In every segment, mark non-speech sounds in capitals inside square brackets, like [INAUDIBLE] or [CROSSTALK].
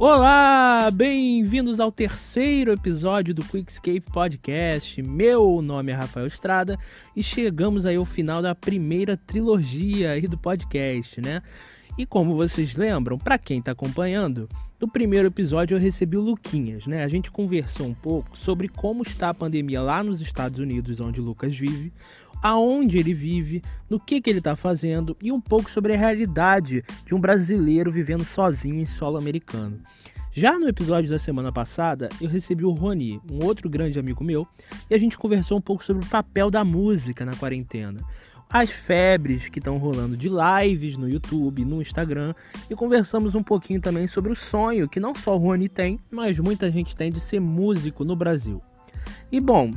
Olá, bem-vindos ao terceiro episódio do Quickscape Podcast. Meu nome é Rafael Estrada e chegamos aí ao final da primeira trilogia aí do podcast, né? E como vocês lembram, para quem está acompanhando, no primeiro episódio eu recebi o Luquinhas, né? A gente conversou um pouco sobre como está a pandemia lá nos Estados Unidos, onde o Lucas vive, aonde ele vive, no que, que ele está fazendo e um pouco sobre a realidade de um brasileiro vivendo sozinho em solo americano. Já no episódio da semana passada, eu recebi o Rony, um outro grande amigo meu, e a gente conversou um pouco sobre o papel da música na quarentena as febres que estão rolando de lives no YouTube, no Instagram e conversamos um pouquinho também sobre o sonho que não só o Rony tem, mas muita gente tem de ser músico no Brasil. E bom,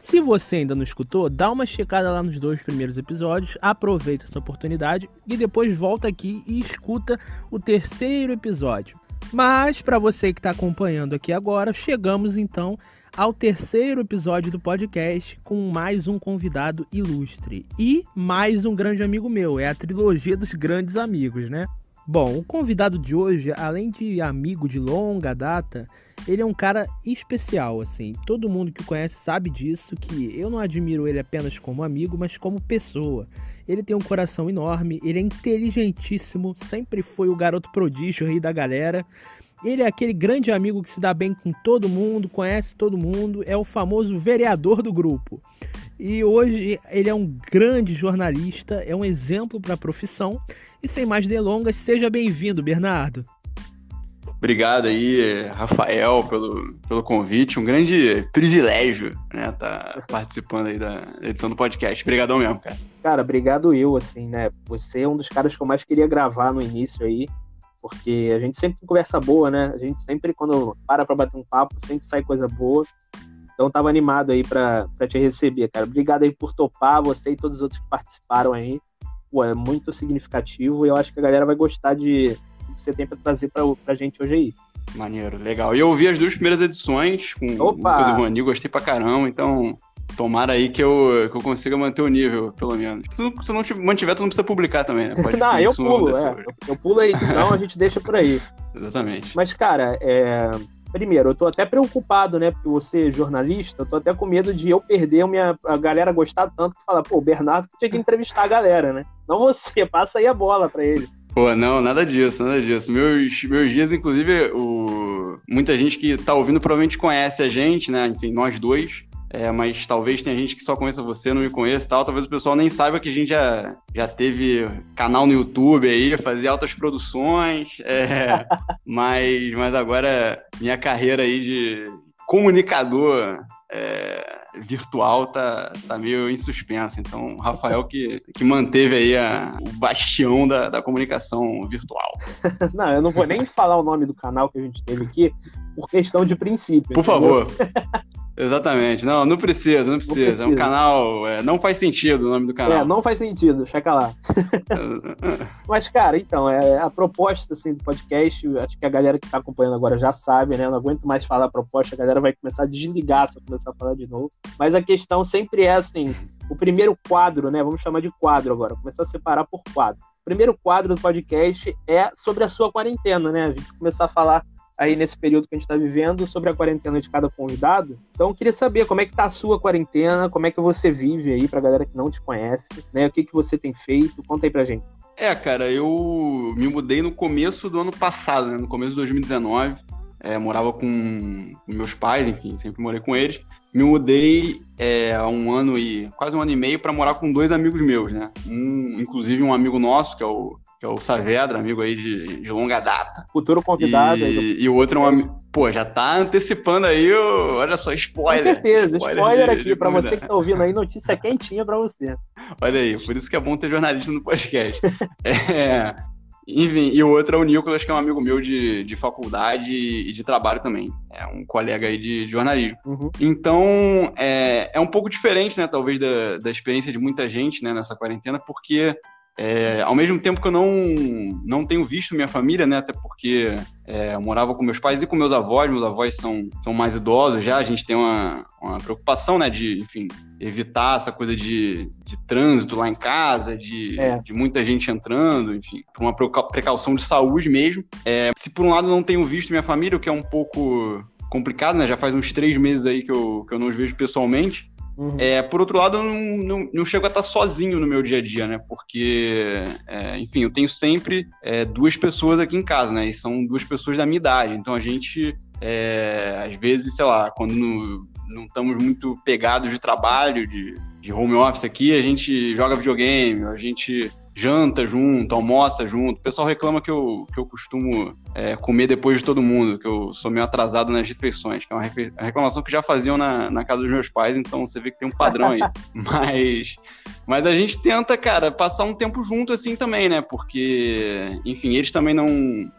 se você ainda não escutou, dá uma checada lá nos dois primeiros episódios, aproveita essa oportunidade e depois volta aqui e escuta o terceiro episódio. Mas para você que está acompanhando aqui agora, chegamos então ao terceiro episódio do podcast com mais um convidado ilustre e mais um grande amigo meu. É a trilogia dos grandes amigos, né? Bom, o convidado de hoje, além de amigo de longa data, ele é um cara especial, assim. Todo mundo que o conhece sabe disso, que eu não admiro ele apenas como amigo, mas como pessoa. Ele tem um coração enorme, ele é inteligentíssimo, sempre foi o garoto prodígio aí da galera. Ele é aquele grande amigo que se dá bem com todo mundo, conhece todo mundo, é o famoso vereador do grupo. E hoje ele é um grande jornalista, é um exemplo para a profissão. E sem mais delongas, seja bem-vindo, Bernardo. Obrigado aí, Rafael, pelo, pelo convite. Um grande privilégio, né, tá participando aí da edição do podcast. Obrigadão mesmo, cara. Cara, obrigado eu, assim, né? Você é um dos caras que eu mais queria gravar no início aí porque a gente sempre tem conversa boa, né? A gente sempre, quando para pra bater um papo, sempre sai coisa boa. Então tava animado aí pra, pra te receber, cara. Obrigado aí por topar, você e todos os outros que participaram aí. Pô, é muito significativo e eu acho que a galera vai gostar de você tem pra trazer pra, pra gente hoje aí. Maneiro, legal. E eu ouvi as duas primeiras edições com Opa! o Lucas e Rony, gostei pra caramba, então Tomara aí que eu, que eu consiga manter o nível, pelo menos. Se, se não mantiver, tu não precisa publicar também, né? Pode [LAUGHS] não, eu pulo, é. Eu pulo a edição, a gente deixa por aí. [LAUGHS] Exatamente. Mas, cara, é... Primeiro, eu tô até preocupado, né? Porque você é jornalista, eu tô até com medo de eu perder a, minha, a galera gostar tanto que fala, pô, o Bernardo tinha que entrevistar a galera, né? Não você, [LAUGHS] passa aí a bola pra ele. Pô, não, nada disso, nada disso. Meus, meus dias, inclusive, o... muita gente que tá ouvindo provavelmente conhece a gente, né? Enfim, nós dois. É, mas talvez tenha gente que só conheça você, não me conheça e tal. Talvez o pessoal nem saiba que a gente já, já teve canal no YouTube aí, fazia altas produções. É, [LAUGHS] mas, mas agora minha carreira aí de comunicador é, virtual tá, tá meio em suspensa. Então, o Rafael que, que manteve aí a, o bastião da, da comunicação virtual. [LAUGHS] não, eu não vou nem falar o nome do canal que a gente teve aqui por questão de princípio. Por entendeu? favor. [LAUGHS] Exatamente. Não, não precisa, não precisa. Não precisa. É um canal. É, não faz sentido o nome do canal. É, não faz sentido, checa lá. [LAUGHS] Mas, cara, então, é, a proposta assim, do podcast, acho que a galera que está acompanhando agora já sabe, né? Eu não aguento mais falar a proposta, a galera vai começar a desligar se eu começar a falar de novo. Mas a questão sempre é assim: o primeiro quadro, né? Vamos chamar de quadro agora, começar a separar por quadro. O primeiro quadro do podcast é sobre a sua quarentena, né? A gente começar a falar aí nesse período que a gente está vivendo sobre a quarentena de cada convidado. Então, queria saber como é que tá a sua quarentena, como é que você vive aí pra galera que não te conhece, né? O que que você tem feito? Conta aí pra gente. É, cara, eu me mudei no começo do ano passado, né? No começo de 2019. É, morava com, com meus pais, enfim, sempre morei com eles. Me mudei é, há um ano e quase um ano e meio para morar com dois amigos meus, né? Um, inclusive um amigo nosso, que é o que é o Saavedra, amigo aí de, de longa data. Futuro convidado. E, do... e o outro é um amigo. Pô, já tá antecipando aí, o... olha só, spoiler. Com certeza, spoiler, spoiler aqui, para você que tá ouvindo aí, notícia quentinha para você. Olha aí, por isso que é bom ter jornalista no podcast. [LAUGHS] é, enfim, e o outro é o Nicolas, que é um amigo meu de, de faculdade e de trabalho também. É um colega aí de, de jornalismo. Uhum. Então, é, é um pouco diferente, né, talvez, da, da experiência de muita gente, né, nessa quarentena, porque É, ao mesmo tempo que eu não, não tenho visto minha família, né? Até porque é, eu morava com meus pais e com meus avós. Meus avós são, são mais idosos já. A gente tem uma, uma preocupação, né? De, enfim, evitar essa coisa de, de trânsito lá em casa, de, é. de muita gente entrando, enfim, por uma precaução de saúde mesmo. É, se por um lado não tenho visto minha família, o que é um pouco complicado, né? Já faz uns três meses aí que eu, que eu não os vejo pessoalmente. Uhum. É, por outro lado, eu não, não, não, chego a estar sozinho no meu dia a dia, né? Porque, é, enfim, eu tenho sempre é, duas pessoas aqui em casa, né? E são duas pessoas da minha idade. Então a gente, é, às vezes, sei lá, quando não, não estamos muito pegados de trabalho, de, de home office aqui, a gente joga videogame, a gente janta junto, almoça junto. O pessoal reclama que eu, que eu costumo é, comer depois de todo mundo, que eu sou meio atrasado nas refeições, que é uma reclamação que já faziam na, na casa dos meus pais, então você vê que tem um padrão aí. [LAUGHS] mas, mas a gente tenta, cara, passar um tempo junto assim também, né? Porque, enfim, eles também não,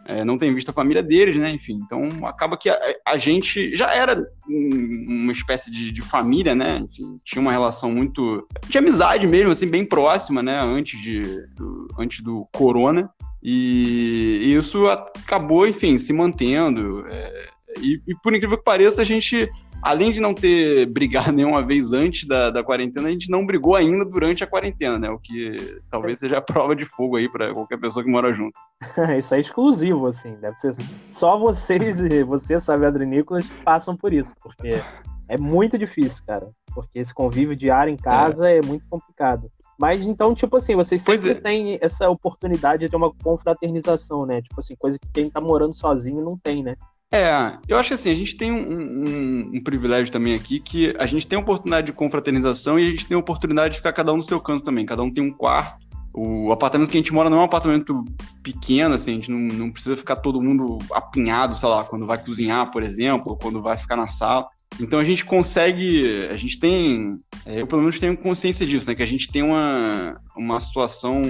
é, não têm visto a família deles, né? Enfim, então acaba que a, a gente já era uma espécie de, de, família, né? Enfim, tinha uma relação muito. de amizade mesmo, assim, bem próxima, né? Antes, de, do, antes do corona. E, isso acabou, enfim, se mantendo. É, e, e, por incrível que pareça, a gente, além de não ter [LAUGHS] brigado nenhuma vez antes da, da quarentena, a gente não brigou ainda durante a quarentena, né? O que talvez Sim. seja a prova de fogo aí para qualquer pessoa que mora junto. [LAUGHS] isso é exclusivo, assim. Deve ser só vocês e [LAUGHS] você, sabe, Adrinícolas, passam por isso, porque é muito difícil, cara. Porque esse convívio diário em casa é, é muito complicado. Mas então, tipo assim, vocês sempre é. têm essa oportunidade de uma confraternização, né? Tipo assim, coisa que quem tá morando sozinho não tem, né? É, eu acho que assim, a gente tem um, um, um, privilégio também aqui, que a gente tem a oportunidade de confraternização e a gente tem a oportunidade de ficar cada um no seu canto também. Cada um tem um quarto. O apartamento que a gente mora não é um apartamento pequeno, assim, a gente não, não precisa ficar todo mundo apinhado, sei lá, quando vai cozinhar, por exemplo, ou quando vai ficar na sala. Então a gente consegue, a gente tem, é, eu pelo menos tenho consciência disso, né? Que a gente tem uma, uma situação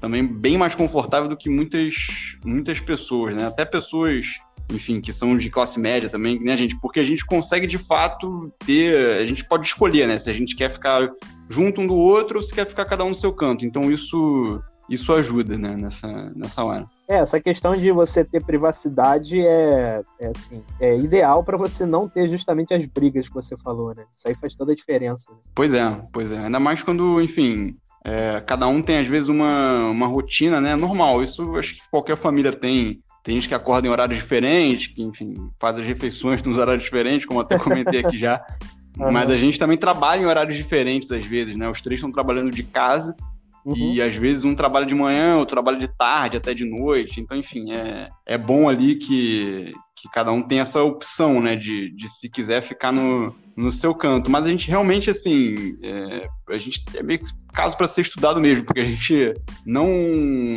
também bem mais confortável do que muitas, muitas pessoas, né? Até pessoas, enfim, que são de classe média também, né, gente? Porque a gente consegue de fato ter, a gente pode escolher, né? Se a gente quer ficar junto um do outro ou se quer ficar cada um no seu canto. Então isso, isso ajuda, né? Nessa, nessa hora. É, essa questão de você ter privacidade é, é, assim, é ideal para você não ter justamente as brigas que você falou, né? Isso aí faz toda a diferença. Né? Pois é, pois é. Ainda mais quando, enfim, é, cada um tem às vezes uma, uma rotina, né? Normal. Isso acho que qualquer família tem. Tem gente que acorda em horários diferentes, que, enfim, faz as refeições nos horários diferentes, como até comentei aqui já. [LAUGHS] Mas a gente também trabalha em horários diferentes às vezes, né? Os três estão trabalhando de casa Uhum. E às vezes um trabalha de manhã, outro trabalha de tarde, até de noite. Então, enfim, é, é bom ali que, que cada um tem essa opção, né? De, de se quiser ficar no, no seu canto. Mas a gente realmente, assim, é, a gente é meio que caso para ser estudado mesmo, porque a gente não,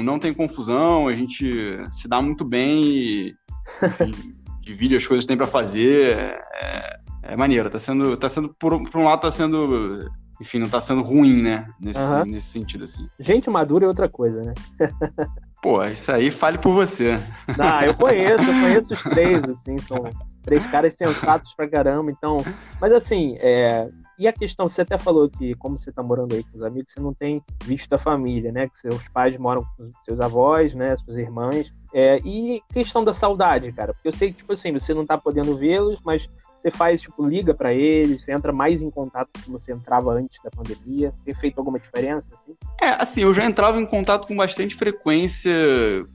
não tem confusão, a gente se dá muito bem e enfim, [LAUGHS] divide as coisas que tem para fazer. É, é maneiro, tá sendo, tá sendo por, por um lado, tá sendo enfim, não tá sendo ruim, né? Nesse, uhum. nesse sentido, assim. Gente madura é outra coisa, né? [LAUGHS] Pô, isso aí fale por você. Ah, eu conheço, eu conheço os três, [LAUGHS] assim, são três caras sensatos pra caramba, então. Mas assim, é... e a questão, você até falou que, como você tá morando aí com os amigos, você não tem visto a família, né? Que seus pais moram com seus avós, né? Suas irmãs. É... E questão da saudade, cara, porque eu sei que, tipo assim, você não tá podendo vê-los, mas você faz, tipo, liga para eles, você entra mais em contato com você entrava antes da pandemia? Tem feito alguma diferença, assim? É, assim, eu já entrava em contato com bastante frequência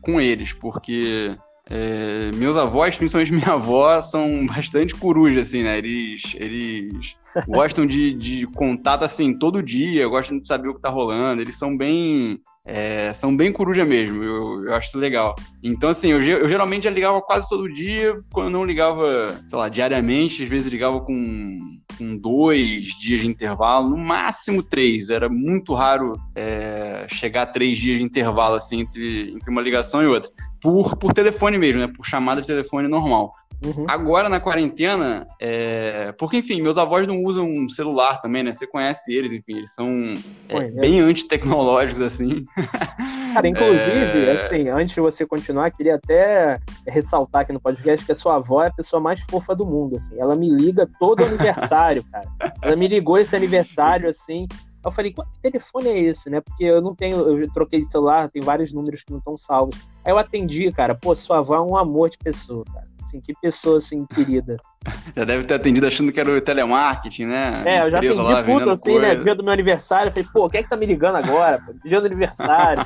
com eles, porque é, meus avós, principalmente [LAUGHS] minha avó, são bastante corujas, assim, né? Eles, eles gostam de, de contato, assim, todo dia, gostam de saber o que tá rolando, eles são bem é, são bem coruja mesmo, eu, eu acho isso legal. Então, assim, eu, eu, geralmente ligava quase todo dia, quando eu não ligava, sei lá, diariamente, às vezes ligava com, com dois dias de intervalo, no máximo três. Era muito raro é, chegar a três dias de intervalo, assim, entre, entre uma ligação e outra. Por, por telefone mesmo, né? Por chamada de telefone normal. Uhum. Agora na quarentena, é... porque enfim, meus avós não usam celular também, né? Você conhece eles, enfim, eles são é, bem antitecnológicos, assim. Cara, [LAUGHS] inclusive, é... assim, antes de você continuar, queria até ressaltar aqui no podcast que a sua avó é a pessoa mais fofa do mundo, assim. Ela me liga todo aniversário, [LAUGHS] cara. Ela me ligou esse aniversário, assim, eu falei, que telefone é esse, né? Porque eu não tenho, eu troquei de celular, tem vários números que não estão salvos. Aí eu atendi, cara, pô, sua avó é um amor de pessoa, cara. Assim, que pessoa, assim, querida. [LAUGHS] Já deve ter atendido achando que era o telemarketing, né? É, eu já atendi lá, tudo, assim, né? coisa. né? Dia do meu aniversário, eu falei, pô, quem é que tá me ligando agora? Pô? Dia do aniversário.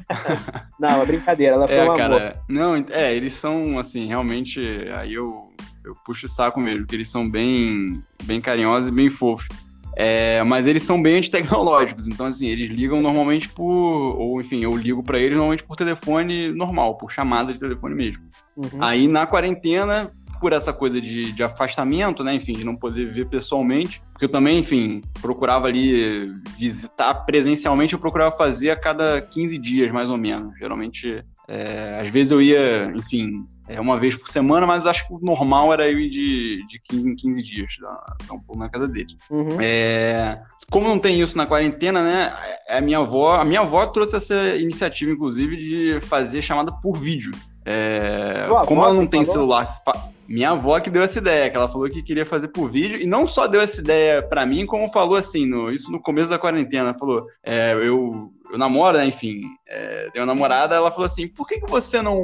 [LAUGHS] não, é brincadeira, ela foi é, um cara, amor. Não, é, eles são, assim, realmente, aí eu, eu puxo o saco mesmo, porque eles são bem, bem carinhosos e bem fofos. É, mas eles são bem antitecnológicos, então assim, eles ligam normalmente por. Ou enfim, eu ligo para eles normalmente por telefone normal, por chamada de telefone mesmo. Uhum. Aí na quarentena, por essa coisa de, de afastamento, né? Enfim, de não poder ver pessoalmente, porque eu também, enfim, procurava ali visitar presencialmente, eu procurava fazer a cada 15 dias, mais ou menos. Geralmente, é, às vezes eu ia, enfim, é, uma vez por semana, mas acho que o normal era ir de, de 15 em 15 dias, dar, um pouco na casa dele. Uhum. É, como não tem isso na quarentena, né? A minha avó, a minha avó trouxe essa iniciativa, inclusive, de fazer chamada por vídeo. É, como ela não tem falou? celular, minha avó que deu essa ideia, que ela falou que queria fazer por vídeo, e não só deu essa ideia para mim, como falou assim, no, isso no começo da quarentena, falou, é, eu eu namoro, né? Enfim, é, tenho uma namorada, ela falou assim: por que, que você não.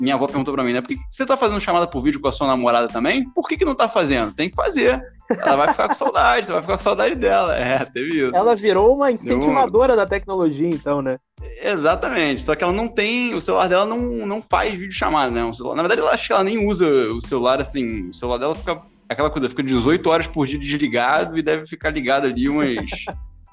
Minha avó perguntou pra mim, né? Por que, que você tá fazendo chamada por vídeo com a sua namorada também? Por que, que não tá fazendo? Tem que fazer. Ela vai ficar com saudade, você vai ficar com saudade dela. É, teve isso. Ela virou uma incentivadora da tecnologia, então, né? Exatamente. Só que ela não tem. O celular dela não, não faz vídeo chamada, né? O celular, na verdade, eu acho que ela nem usa o celular assim. O celular dela fica. Aquela coisa, fica 18 horas por dia desligado e deve ficar ligado ali umas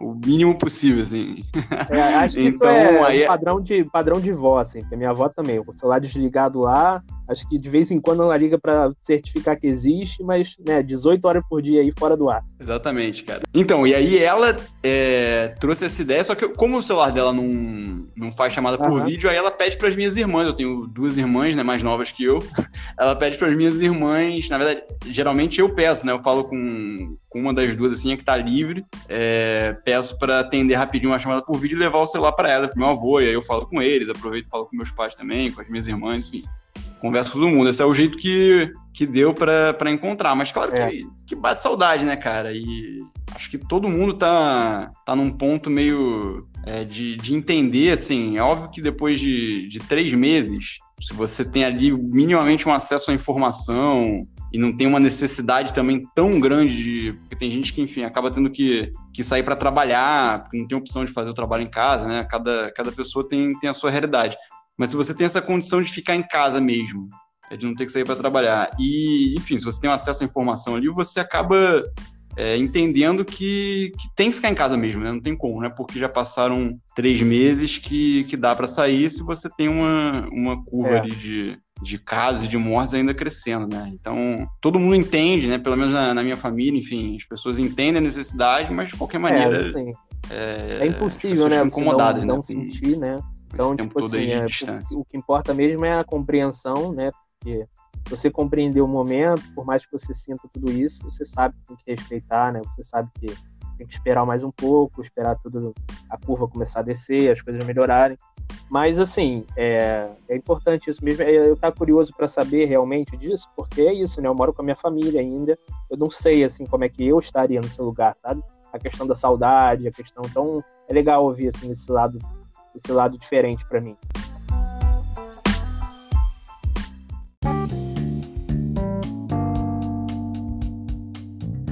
o mínimo possível, assim. É, acho que então, isso é aí... É padrão, de, padrão de vó, assim, porque minha avó também, o celular desligado lá, acho que de vez em quando ela liga para certificar que existe, mas, né, 18 horas por dia aí fora do ar. Exatamente, cara. Então, e aí ela é, trouxe essa ideia, só que como o celular dela não, não faz chamada por uhum. vídeo, aí ela pede para as minhas irmãs, eu tenho duas irmãs, né, mais novas que eu, [LAUGHS] ela pede para as minhas irmãs, na verdade, geralmente eu peço, né, eu falo com, com uma das duas, assim, é que tá livre, é, peço para atender rapidinho uma chamada por vídeo e levar o celular para ela, pro meu avô, e aí eu falo com eles, aproveito e falo com meus pais também, com as minhas irmãs, enfim. Converso com todo mundo. Esse é o jeito que, que deu para encontrar. Mas claro é. que, que bate saudade, né, cara? E acho que todo mundo tá, tá num ponto meio é, de, de entender, assim. É óbvio que depois de, de três meses, se você tem ali minimamente um acesso à informação, e não tem uma necessidade também tão grande de. Porque tem gente que, enfim, acaba tendo que, que sair para trabalhar, porque não tem opção de fazer o trabalho em casa, né? Cada, cada pessoa tem, tem a sua realidade. Mas se você tem essa condição de ficar em casa mesmo, é de não ter que sair para trabalhar, e, enfim, se você tem acesso à informação ali, você acaba é, entendendo que, que, tem que ficar em casa mesmo, né? Não tem como, né? Porque já passaram três meses que, que dá para sair se você tem uma, uma curva é. ali de, de casos e de mortes ainda crescendo, né? Então, todo mundo entende, né? Pelo menos na, na, minha família, enfim, as pessoas entendem a necessidade, mas de qualquer maneira. É, é impossível, né? Incomodadas, não, não né? sentir, né? Então, tipo assim, é, o, o, que importa mesmo é a compreensão, né? Porque você compreender o momento, por mais que você sinta tudo isso, você sabe que tem que respeitar, né? Você sabe que tem que esperar mais um pouco, esperar tudo a curva começar a descer, as coisas melhorarem. Mas assim, é, é importante isso mesmo. É, eu estar curioso para saber realmente disso, porque é isso, né? Eu moro com a minha família ainda. Eu não sei assim como é que eu estaria no seu lugar, sabe? A questão da saudade, a questão. Então é legal ouvir assim esse lado, esse lado diferente para mim.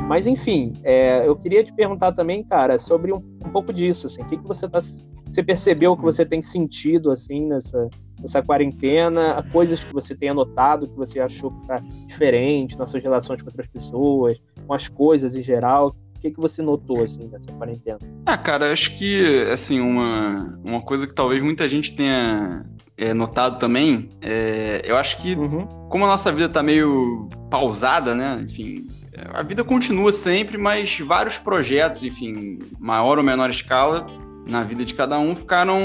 Mas enfim, é, eu queria te perguntar também, cara, sobre um, um pouco disso, assim, o que, que você tá, você percebeu que você tem sentido assim nessa, nessa quarentena, coisas que você tem anotado que você achou que tá diferente nas suas relações com outras pessoas, com as coisas em geral. O que, que você notou assim nessa quarentena? Ah, cara, acho que assim uma, uma coisa que talvez muita gente tenha é, notado também, é, eu acho que uhum. como a nossa vida tá meio pausada, né? Enfim, a vida continua sempre, mas vários projetos, enfim, maior ou menor escala, na vida de cada um, ficaram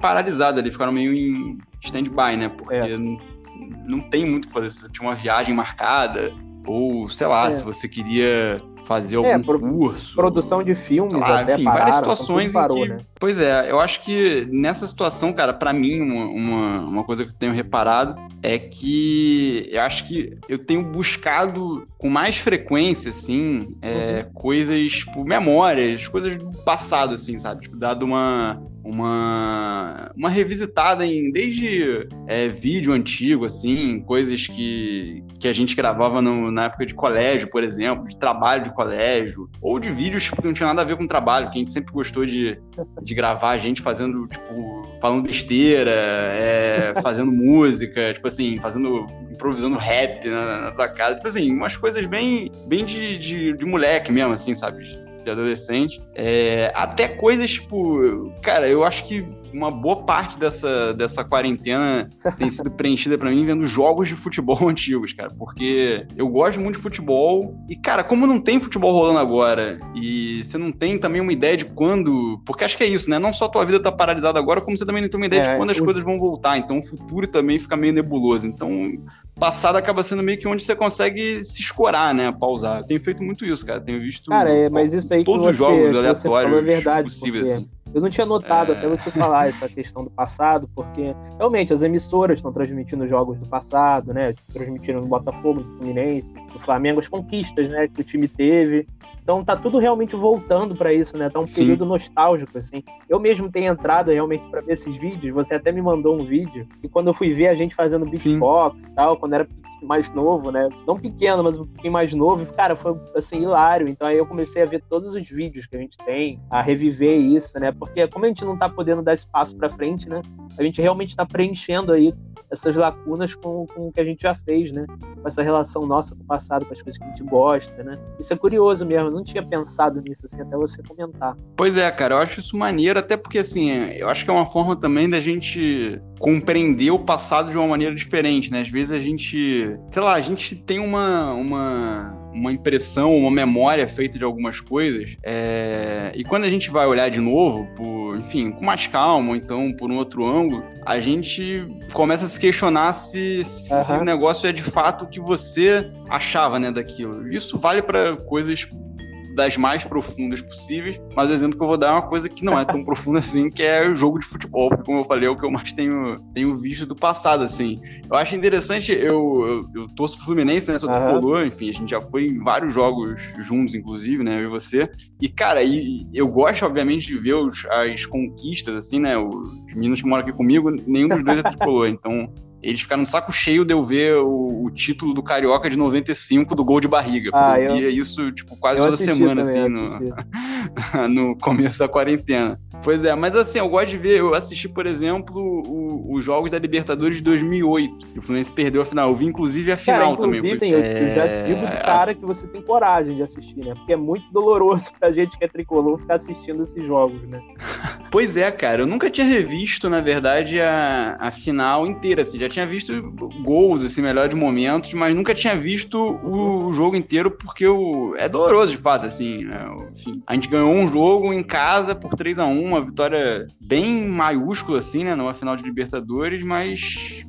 paralisados ali, ficaram meio em stand-by, né? Porque é. não, não, tem muito o que fazer. Se tinha uma viagem marcada, ou sei lá, é. se você queria fazer algum é, pro, curso. Produção de filmes, lá, até enfim, pararam, várias situações parou, em que. Né? Pois é, eu acho que nessa situação, cara, para mim, uma, uma, uma, coisa que eu tenho reparado é que eu acho que eu tenho buscado com mais frequência, assim, é, uhum. coisas, tipo, memórias, coisas do passado, assim, sabe? Tipo, dado uma, uma, uma revisitada em desde é, vídeo antigo, assim, coisas que, que a gente gravava no, na época de colégio, por exemplo, de trabalho de colégio, ou de vídeos tipo, que não tinha nada a ver com trabalho, que a gente sempre gostou de, de gravar a gente fazendo, tipo, falando besteira, é, [LAUGHS] fazendo música, tipo assim, fazendo, improvisando rap na, na tua casa, tipo assim, umas coisas bem, bem de, de, de moleque mesmo, assim, sabe? De adolescente. É, até coisas, tipo, cara, eu acho que uma boa parte dessa, dessa quarentena tem sido preenchida para mim vendo jogos de futebol [LAUGHS] antigos, cara. Porque eu gosto muito de futebol e, cara, como não tem futebol rolando agora e você não tem também uma ideia de quando. Porque acho que é isso, né? Não só tua vida tá paralisada agora, como você também não tem uma ideia é, de quando as coisas vão voltar. Então o futuro também fica meio nebuloso. Então, passado acaba sendo meio que onde você consegue se escorar, né? Pausar. Eu tenho feito muito isso, cara. Tenho visto. Cara, é, mas isso aí todos os jogos aleatórios é verdade, possíveis, assim. Eu não tinha notado é... até você falar essa questão do passado, porque realmente as emissoras estão transmitindo jogos do passado, né? Transmitiram no Botafogo, no Fluminense, no Flamengo, as conquistas, né, que o time teve. Então tá tudo realmente voltando para isso, né? Tá um Sim. período nostálgico, assim. Eu mesmo tenho entrado realmente para ver esses vídeos. Você até me mandou um vídeo que quando eu fui ver a gente fazendo beatbox e tal, quando era mais novo, né? Não pequeno, mas um pouquinho mais novo. Cara, foi assim, hilário. Então aí eu comecei a ver todos os vídeos que a gente tem, a reviver isso, né? Porque como a gente não tá podendo dar espaço para frente, né? A gente realmente está preenchendo aí essas lacunas com, com o que a gente já fez, né? Com essa relação nossa com o passado, com as coisas que a gente gosta, né? Isso é curioso mesmo, eu não tinha pensado nisso, assim, até você comentar. Pois é, cara, eu acho isso maneiro, até porque, assim, eu acho que é uma forma também da gente compreender o passado de uma maneira diferente, né? Às vezes a gente, sei lá, a gente tem uma, uma uma impressão, uma memória feita de algumas coisas. É... E quando a gente vai olhar de novo, por, enfim, com mais calma, ou então por um outro ângulo, a gente começa a se questionar se, se uhum. o negócio é de fato o que você achava, né, daquilo. Isso vale para coisas das mais profundas possíveis, mas o exemplo que eu vou dar é uma coisa que não é tão profunda assim, que é o jogo de futebol, porque, como eu falei, é o que eu mais tenho, tenho visto do passado, assim. Eu acho interessante, eu, eu, eu torço pro Fluminense, né, sou uhum. tricolor, enfim, a gente já foi em vários jogos juntos, inclusive, né, eu e você, e, cara, e, eu gosto, obviamente, de ver os, as conquistas, assim, né, os meninos que moram aqui comigo, nenhum dos dois é tricolor, [LAUGHS] então eles ficaram no saco cheio de eu ver o, o, título do Carioca de 95 do gol de barriga. Ah, eu, via isso, tipo, quase toda semana, assim, no, [LAUGHS] no começo da quarentena. Pois é, mas assim, eu gosto de ver, eu assisti, por exemplo, os jogos da Libertadores de 2008, que o Fluminense perdeu a final. Eu vi, inclusive, a final também. Tem, eu, é... já digo de cara que você tem coragem de assistir, né? Porque é muito doloroso [LAUGHS] pra gente que é tricolor ficar assistindo esses jogos, né? pois é, cara, eu nunca tinha revisto, na verdade, a, a final inteira, assim, já tinha visto gols, assim, melhor de momentos, mas nunca tinha visto o, jogo inteiro, porque o, é doloroso, de fato, assim, né? Enfim, a gente ganhou um jogo em casa por 3 a 1 uma vitória bem maiúscula, assim, né, numa final de Libertadores, mas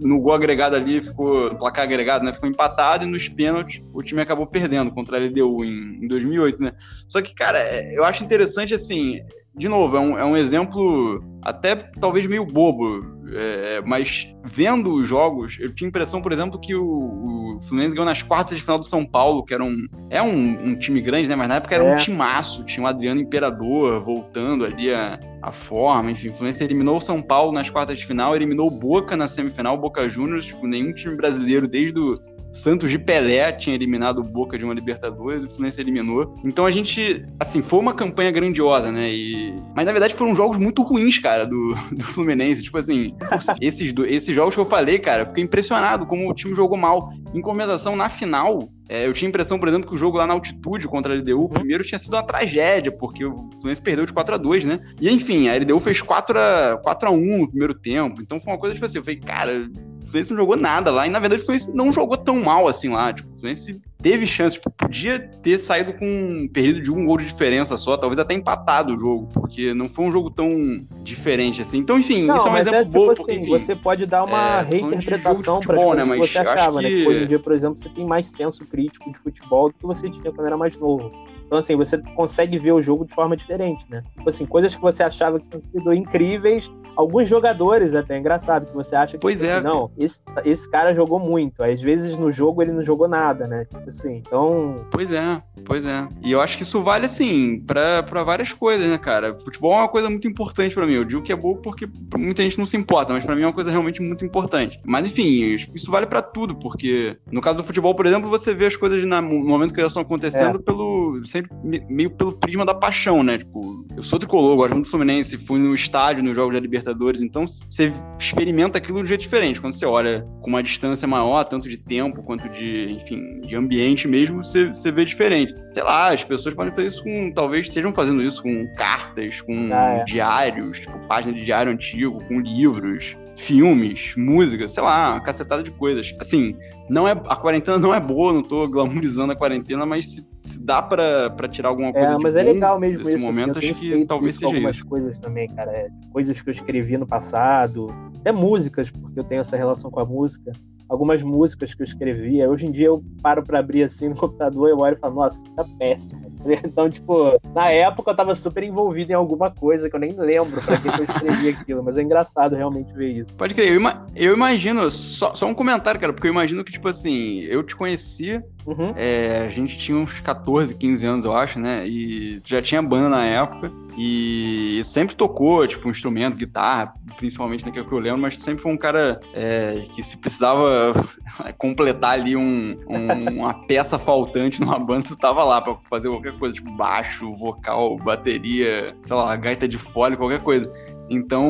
no gol agregado ali ficou, placar agregado, né, ficou empatado e nos pênaltis o time acabou perdendo contra a LDU em, em 2008, né. Só que, cara, é, eu acho interessante, assim, de novo, é um, é um exemplo até talvez meio bobo, é, mas vendo os jogos, eu tinha a impressão, por exemplo, que o, o Fluminense ganhou nas quartas de final do São Paulo, que era um, é um, um time grande, né? Mas na época era é. um timaço, tinha o Adriano Imperador voltando ali a, a forma, enfim, o Fluminense eliminou o São Paulo nas quartas de final, eliminou o Boca na semifinal, Boca Juniors, tipo, nenhum time brasileiro desde o Santos de Pelé tinha eliminado o Boca de uma Libertadores, o Fluminense eliminou. Então a gente, assim, foi uma campanha grandiosa, né? E... Mas na verdade foram jogos muito ruins, cara, do, [LAUGHS] do Fluminense. Tipo assim, esses, do, esses jogos que eu falei, cara, fiquei impressionado como o time jogou mal. Em compensação, na final, é, eu tinha a impressão, por exemplo, que o jogo lá na altitude contra a LDU, o primeiro tinha sido uma tragédia, porque o Fluminense perdeu de 4 a 2 né? E enfim, a LDU fez 4 a, 4 a 1 no primeiro tempo. Então foi uma coisa, tipo assim, eu falei, cara, Fluminense não jogou nada lá, e na verdade o Fluminense não jogou tão mal assim lá. Tipo, o Fluminense teve chance, tipo, podia ter saído com um perdido de um gol de diferença só, talvez até empatado o jogo, porque não foi um jogo tão diferente assim. Então, enfim, não, isso é um exemplo é, tipo bom, assim, porque, enfim, você pode dar uma é, reinterpretação para as né, coisas que mas você achava, acho né? que- Que hoje em dia, por exemplo, você tem mais senso crítico de futebol do que você tinha quando era mais novo. Então, assim, você consegue ver o jogo de forma diferente, né? Tipo assim, coisas que você achava que tinham sido incríveis, alguns jogadores até, é engraçado, que você acha que, Pois tipo é. assim, não, esse, esse cara jogou muito. Às vezes no jogo ele não jogou nada, né? Tipo assim, então, Pois é, pois é. E eu acho que isso vale, assim, pra, pra várias coisas, né, cara? Futebol é uma coisa muito importante pra mim. Eu digo que é bom porque muita gente não se importa, mas pra mim é uma coisa realmente muito importante. Mas, enfim, isso vale pra tudo, porque no caso do futebol, por exemplo, você vê as coisas na- no momento que elas estão acontecendo pelo sempre me- meio pelo prisma da paixão, né? Tipo, eu sou tricolor, gosto muito do Fluminense, fui no estádio nos jogos da Libertadores, então você experimenta aquilo de um jeito diferente. Quando você olha com uma distância maior, tanto de tempo quanto de, enfim, de ambiente mesmo, você, você vê diferente. Sei lá, as pessoas podem fazer isso com, talvez estejam fazendo isso com cartas, com Ah, é. diários, tipo, página de diário antigo, com livros, filmes, música, sei lá, uma cacetada de coisas. Assim, não é a quarentena não é boa, não tô glamorizando a quarentena, mas se, se dá pra, pra tirar alguma coisa é, mas é legal mesmo desse isso. momento, assim, acho que talvez seja algumas isso. coisas também, cara. é, coisas que eu escrevi no passado, até músicas, porque eu tenho essa relação com a música. Algumas músicas que eu escrevi, aí hoje em dia eu paro pra abrir assim [LAUGHS] no computador, eu olho e falo, nossa, tá péssimo. Então, tipo, na época eu tava super envolvido em alguma coisa que eu nem lembro pra que eu escrevi aquilo, mas é engraçado realmente ver isso. Pode crer, eu, ima- eu imagino, só, só um comentário, cara, porque eu imagino que, tipo assim, eu te conheci, Uhum. é, a gente tinha uns 14, 15 anos, eu acho, né? E já tinha banda na época. E sempre tocou, tipo, um instrumento, guitarra, principalmente naquilo que eu lembro, mas tu sempre foi um cara é, que se precisava [LAUGHS] completar ali um, um- uma peça faltante numa banda, tu tava lá pra fazer qualquer coisa, tipo baixo, vocal, bateria, sei lá, gaita de fole, qualquer coisa. Então,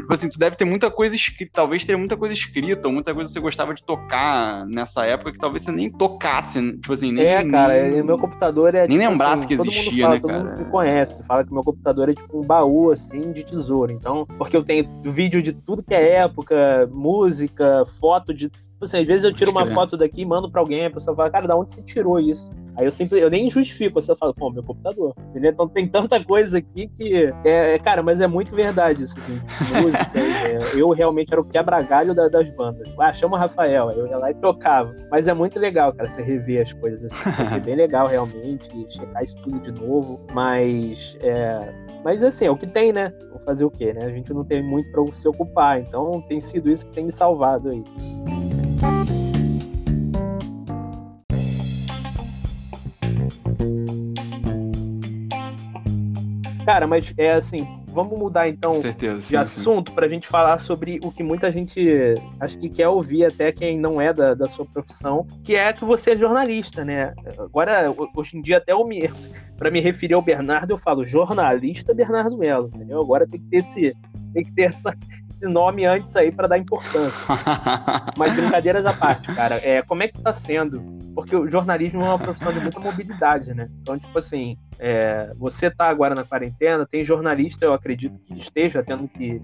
tipo assim, tu deve ter muita coisa escrita, talvez tenha muita coisa escrita, ou muita coisa que você gostava de tocar nessa época que talvez você nem tocasse, tipo assim, nem. É, cara, nem- meu computador é. nem tipo, lembrasse assim, que todo mundo existia, fala, né, Todo mundo cara? me conhece, fala que meu computador é tipo um baú, assim, de tesouro. Então, porque eu tenho vídeo de tudo que é época, música, foto de. Tipo assim, às vezes eu tiro uma foto daqui, mando pra alguém, a pessoa fala, cara, da onde você tirou isso? Aí eu sempre, eu nem justifico, você fala, pô, meu computador. Entendeu? Então tem tanta coisa aqui que. É, é, cara, mas é muito verdade isso, assim. Música, [LAUGHS] é, eu realmente era o quebra-galho da- das bandas. Ah, chama o Rafael. Aí eu ia lá e tocava. Mas é muito legal, cara, você rever as coisas assim. [LAUGHS] É bem legal, realmente, checar isso tudo de novo. Mas. É, mas assim, é o que tem, né? Vou fazer o quê, né? A gente não tem muito pra se ocupar. Então tem sido isso que tem me salvado aí. Cara, mas é assim, vamos mudar então certeza. de sim, assunto para a gente falar sobre o que muita gente acho que quer ouvir, até quem não é da, da sua profissão, que é que você é jornalista, né? Agora, ho- hoje em dia, até eu me. [LAUGHS] Para me referir ao Bernardo, eu falo jornalista Bernardo Melo, entendeu? Agora tem que ter esse, tem que ter essa- esse nome antes aí para dar importância. [LAUGHS] Mas brincadeiras à parte, cara, é, como é que tá sendo? Porque o jornalismo é uma profissão de muita mobilidade, né? Então, tipo assim, é, você tá agora na quarentena, tem jornalista, eu acredito que esteja tendo que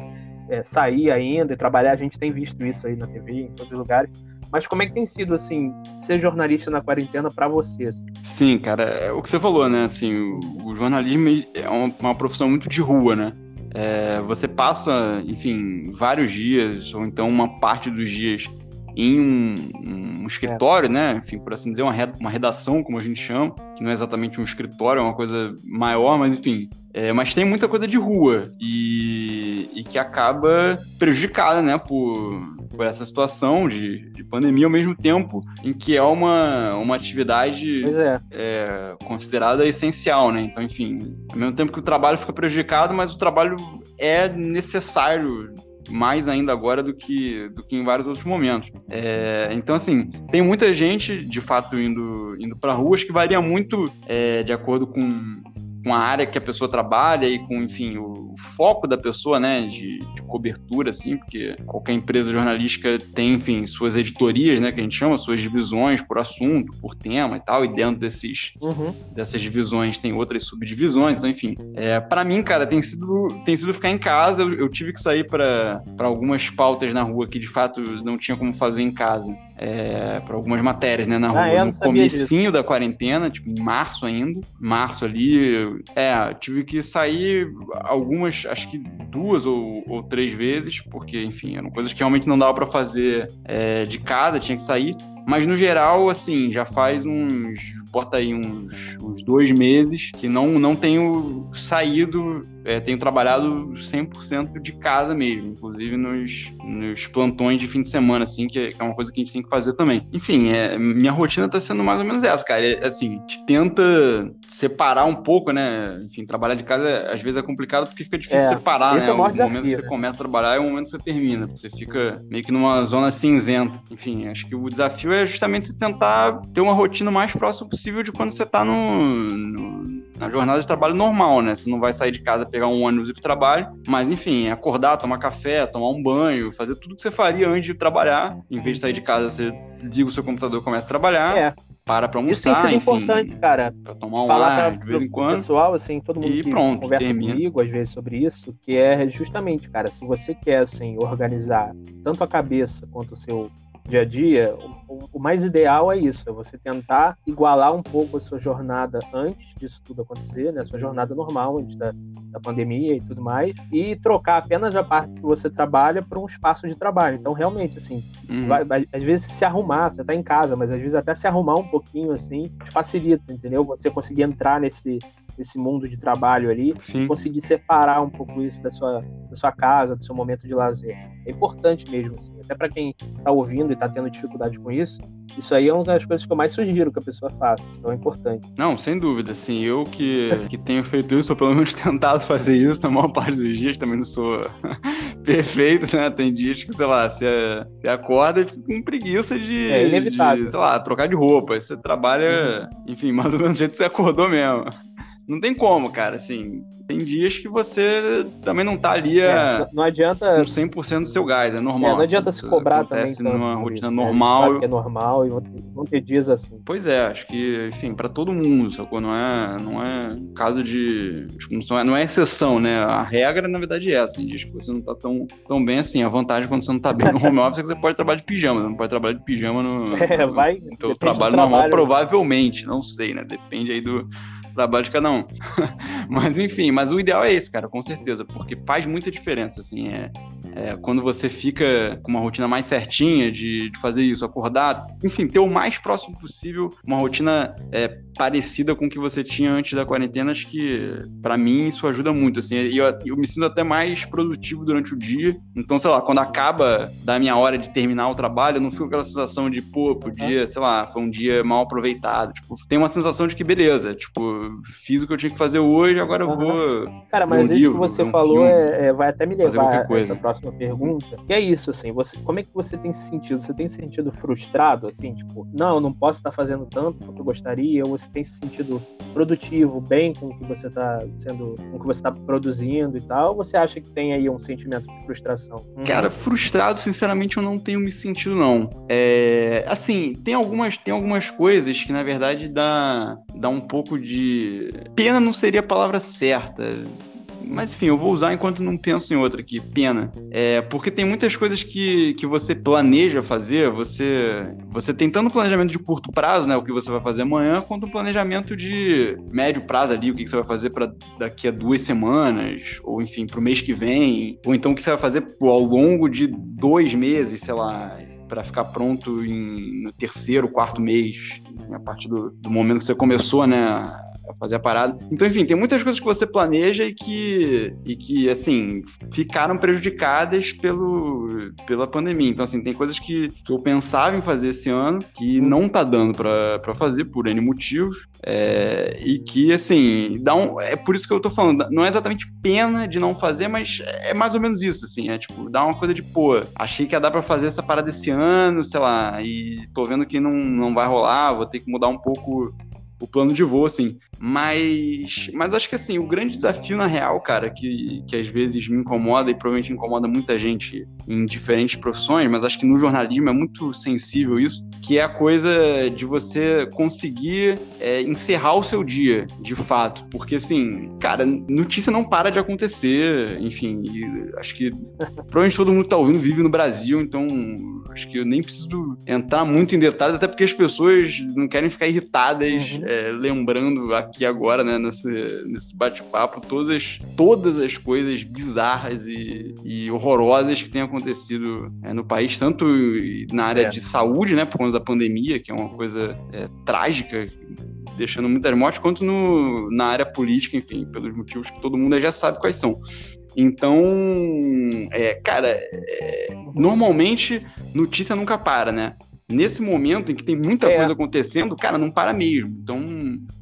é, sair ainda e trabalhar, a gente tem visto isso aí na TV, em todos os lugares. Mas como é que tem sido, assim, ser jornalista na quarentena para você? assim? Sim, cara, é o que você falou, né? Assim, o, o jornalismo é uma, uma profissão muito de rua, né? É, você passa, enfim, vários dias, ou então uma parte dos dias em um, um escritório, né? Enfim, por assim dizer, uma, re- uma redação, como a gente chama, que não é exatamente um escritório, é uma coisa maior, mas enfim. É, mas tem muita coisa de rua e, e que acaba prejudicada, né, por, por essa situação de, de pandemia, ao mesmo tempo em que é uma, uma atividade é. é, considerada essencial, né? Então, enfim, ao mesmo tempo que o trabalho fica prejudicado, mas o trabalho é necessário mais ainda agora do que, do que em vários outros momentos. É, então, assim, tem muita gente, de fato, indo, indo para ruas que varia muito é, de acordo com com a área que a pessoa trabalha e com, enfim, o, o foco da pessoa, né, de, de, cobertura, assim, porque qualquer empresa jornalística tem, enfim, suas editorias, né, que a gente chama, suas divisões por assunto, por tema e tal, e dentro desses, uhum. dessas divisões tem outras subdivisões, então, enfim. É, para mim, cara, tem sido, tem sido ficar em casa, eu, eu tive que sair para algumas pautas na rua que, de fato, não tinha como fazer em casa é, para algumas matérias, né, na ah, rua, ah, é, no comecinho disso. da quarentena, tipo, em março ainda, março ali, é, tive que sair algumas, acho que duas ou, ou três vezes, porque, enfim, eram coisas que realmente não dava para fazer é, de casa, tinha que sair, mas no geral, assim, já faz uns bota aí uns, uns dois meses que não, não tenho saído, é, tenho trabalhado 100% de casa mesmo, inclusive nos, nos plantões de fim de semana, assim, que é, que é uma coisa que a gente tem que fazer também. Enfim, é, minha rotina tá sendo mais ou menos essa, cara. É, assim, te tenta separar um pouco, né? Enfim, trabalhar de casa às vezes é complicado porque fica difícil é, separar, né? É o, o momento desafio, que você né? começa a trabalhar e o momento que você termina. Você fica meio que numa zona cinzenta. Enfim, acho que o desafio é justamente você tentar ter uma rotina mais próxima possível de quando você está no, no, na jornada de trabalho normal, né? Você não vai sair de casa, pegar um ônibus e ir pro trabalho, mas enfim, acordar, tomar café, tomar um banho, fazer tudo que você faria antes de trabalhar. Em vez de sair de casa, você liga o seu computador e começa a trabalhar. É. Para pra almoçar, Isso tem sido enfim, importante, cara. Pra tomar um Falar ar de vez em quando. pessoal, assim, todo mundo e que pronto, conversa termina. comigo, às vezes, sobre isso, que é justamente, cara, se você quer, assim, organizar tanto a cabeça quanto o seu dia a dia, o, o, mais ideal é isso, é você tentar igualar um pouco a sua jornada antes disso tudo acontecer, né? A sua jornada normal, antes da, da pandemia e tudo mais, e trocar apenas a parte que você trabalha para um espaço de trabalho. Então, realmente, assim, uhum. vai, vai, às vezes se arrumar, você está em casa, mas às vezes até se arrumar um pouquinho, assim, facilita, entendeu? Você conseguir entrar nesse, nesse mundo de trabalho ali, Sim. conseguir separar um pouco isso da sua, da sua casa, do seu momento de lazer. É importante mesmo, assim, até para quem está ouvindo e está tendo dificuldade com isso, isso aí é uma das coisas que eu mais sugiro que a pessoa faça, então é importante. Não, sem dúvida, assim, eu que, que tenho feito isso, ou pelo menos [LAUGHS] tentado fazer isso na maior parte dos dias, também não sou [LAUGHS] perfeito, né? Tem dias que, sei lá, você, você acorda e fica com preguiça de, é inevitável. de, sei lá, trocar de roupa, você trabalha, uhum. enfim, [LAUGHS] mais ou menos do jeito que você acordou mesmo não tem como, cara, assim, tem dias que você também não tá ali é, não adianta com 100% do seu gás, é normal. É, não adianta se cobrar também numa rotina isso, normal. Né? que é normal e vão ter dias assim. Pois é, acho que, enfim, para todo mundo, sacou? Não é, não é caso de, não é, não é exceção, né? A regra na verdade é essa, diz que você não tá tão, tão bem assim. A vantagem quando você não tá bem no home office é que você pode trabalhar de pijama, não pode trabalhar de pijama no, [LAUGHS] é, vai, no teu trabalho normal, trabalho. provavelmente, não sei, né? Depende aí do trabalho de cada um. [LAUGHS] mas enfim, mas o ideal é esse, cara, com certeza, porque faz muita diferença, assim, é, é quando você fica com uma rotina mais certinha de, de, fazer isso, acordar, enfim, ter o mais próximo possível uma rotina é, parecida com o que você tinha antes da quarentena, acho que para mim isso ajuda muito, assim, eu, eu me sinto até mais produtivo durante o dia, então, sei lá, quando acaba da minha hora de terminar o trabalho, eu não fico com aquela sensação de, pô, podia, sei lá, foi um dia mal aproveitado, tipo, tem uma sensação de que beleza, tipo, fiz o que eu tinha que fazer hoje, agora eu vou. Cara, mas isso livro, que você falou é, é, vai até me levar a essa próxima pergunta. Que é isso, assim, você, como é que você tem se sentido? Você tem se sentido frustrado, assim, tipo, não, eu não posso estar fazendo tanto quanto eu gostaria, ou você tem se sentido produtivo, bem com o que você está sendo, com o que você está produzindo e tal, ou você acha que tem aí um sentimento de frustração? Cara, frustrado, sinceramente, eu não tenho me sentido, não. É, assim, tem algumas, tem algumas coisas que, na verdade, dá, dá um pouco de Pena não seria a palavra certa. Mas enfim, eu vou usar enquanto não penso em outra aqui. Pena. É, porque tem muitas coisas que, que você planeja fazer, você, você tem tanto planejamento de curto prazo, né? O que você vai fazer amanhã, quanto um planejamento de médio prazo ali, o que você vai fazer para daqui a duas semanas, ou enfim, para o mês que vem, ou então o que você vai fazer ao longo de dois meses, sei lá para ficar pronto em, no terceiro, quarto mês, a partir do, do momento que você começou, né, a fazer a parada. Então, enfim, tem muitas coisas que você planeja e que, e que assim, ficaram prejudicadas pelo, pela pandemia. Então, assim, tem coisas que, que eu pensava em fazer esse ano que não tá dando para fazer por N motivos. É, e que, assim, dá um, é por isso que eu tô falando, não é exatamente pena de não fazer, mas é mais ou menos isso, assim, é tipo, dá uma coisa de, pô, achei que ia dar pra fazer essa parada esse ano, sei lá, e tô vendo que não, não vai rolar, vou ter que mudar um pouco o plano de voo, assim. Mas, mas acho que assim, o grande desafio na real, cara, que, que às vezes me incomoda e provavelmente incomoda muita gente em diferentes profissões, mas acho que no jornalismo é muito sensível isso, que é a coisa de você conseguir é, encerrar o seu dia, de fato. Porque assim, cara, notícia não para de acontecer, enfim, acho que provavelmente todo mundo que tá ouvindo vive no Brasil, então acho que eu nem preciso entrar muito em detalhes, até porque as pessoas não querem ficar irritadas uhum. é, lembrando aqui agora, né, nesse, nesse bate-papo, todas as, todas as coisas bizarras e, e horrorosas que têm acontecido é, no país, tanto na área é. de saúde, né, por conta da pandemia, que é uma coisa é, trágica, deixando muitas mortes, quanto no, na área política, enfim, pelos motivos que todo mundo já sabe quais são. Então, é, cara, é, normalmente notícia nunca para, né? Nesse momento em que tem muita é. coisa acontecendo, cara, não para mesmo. Então,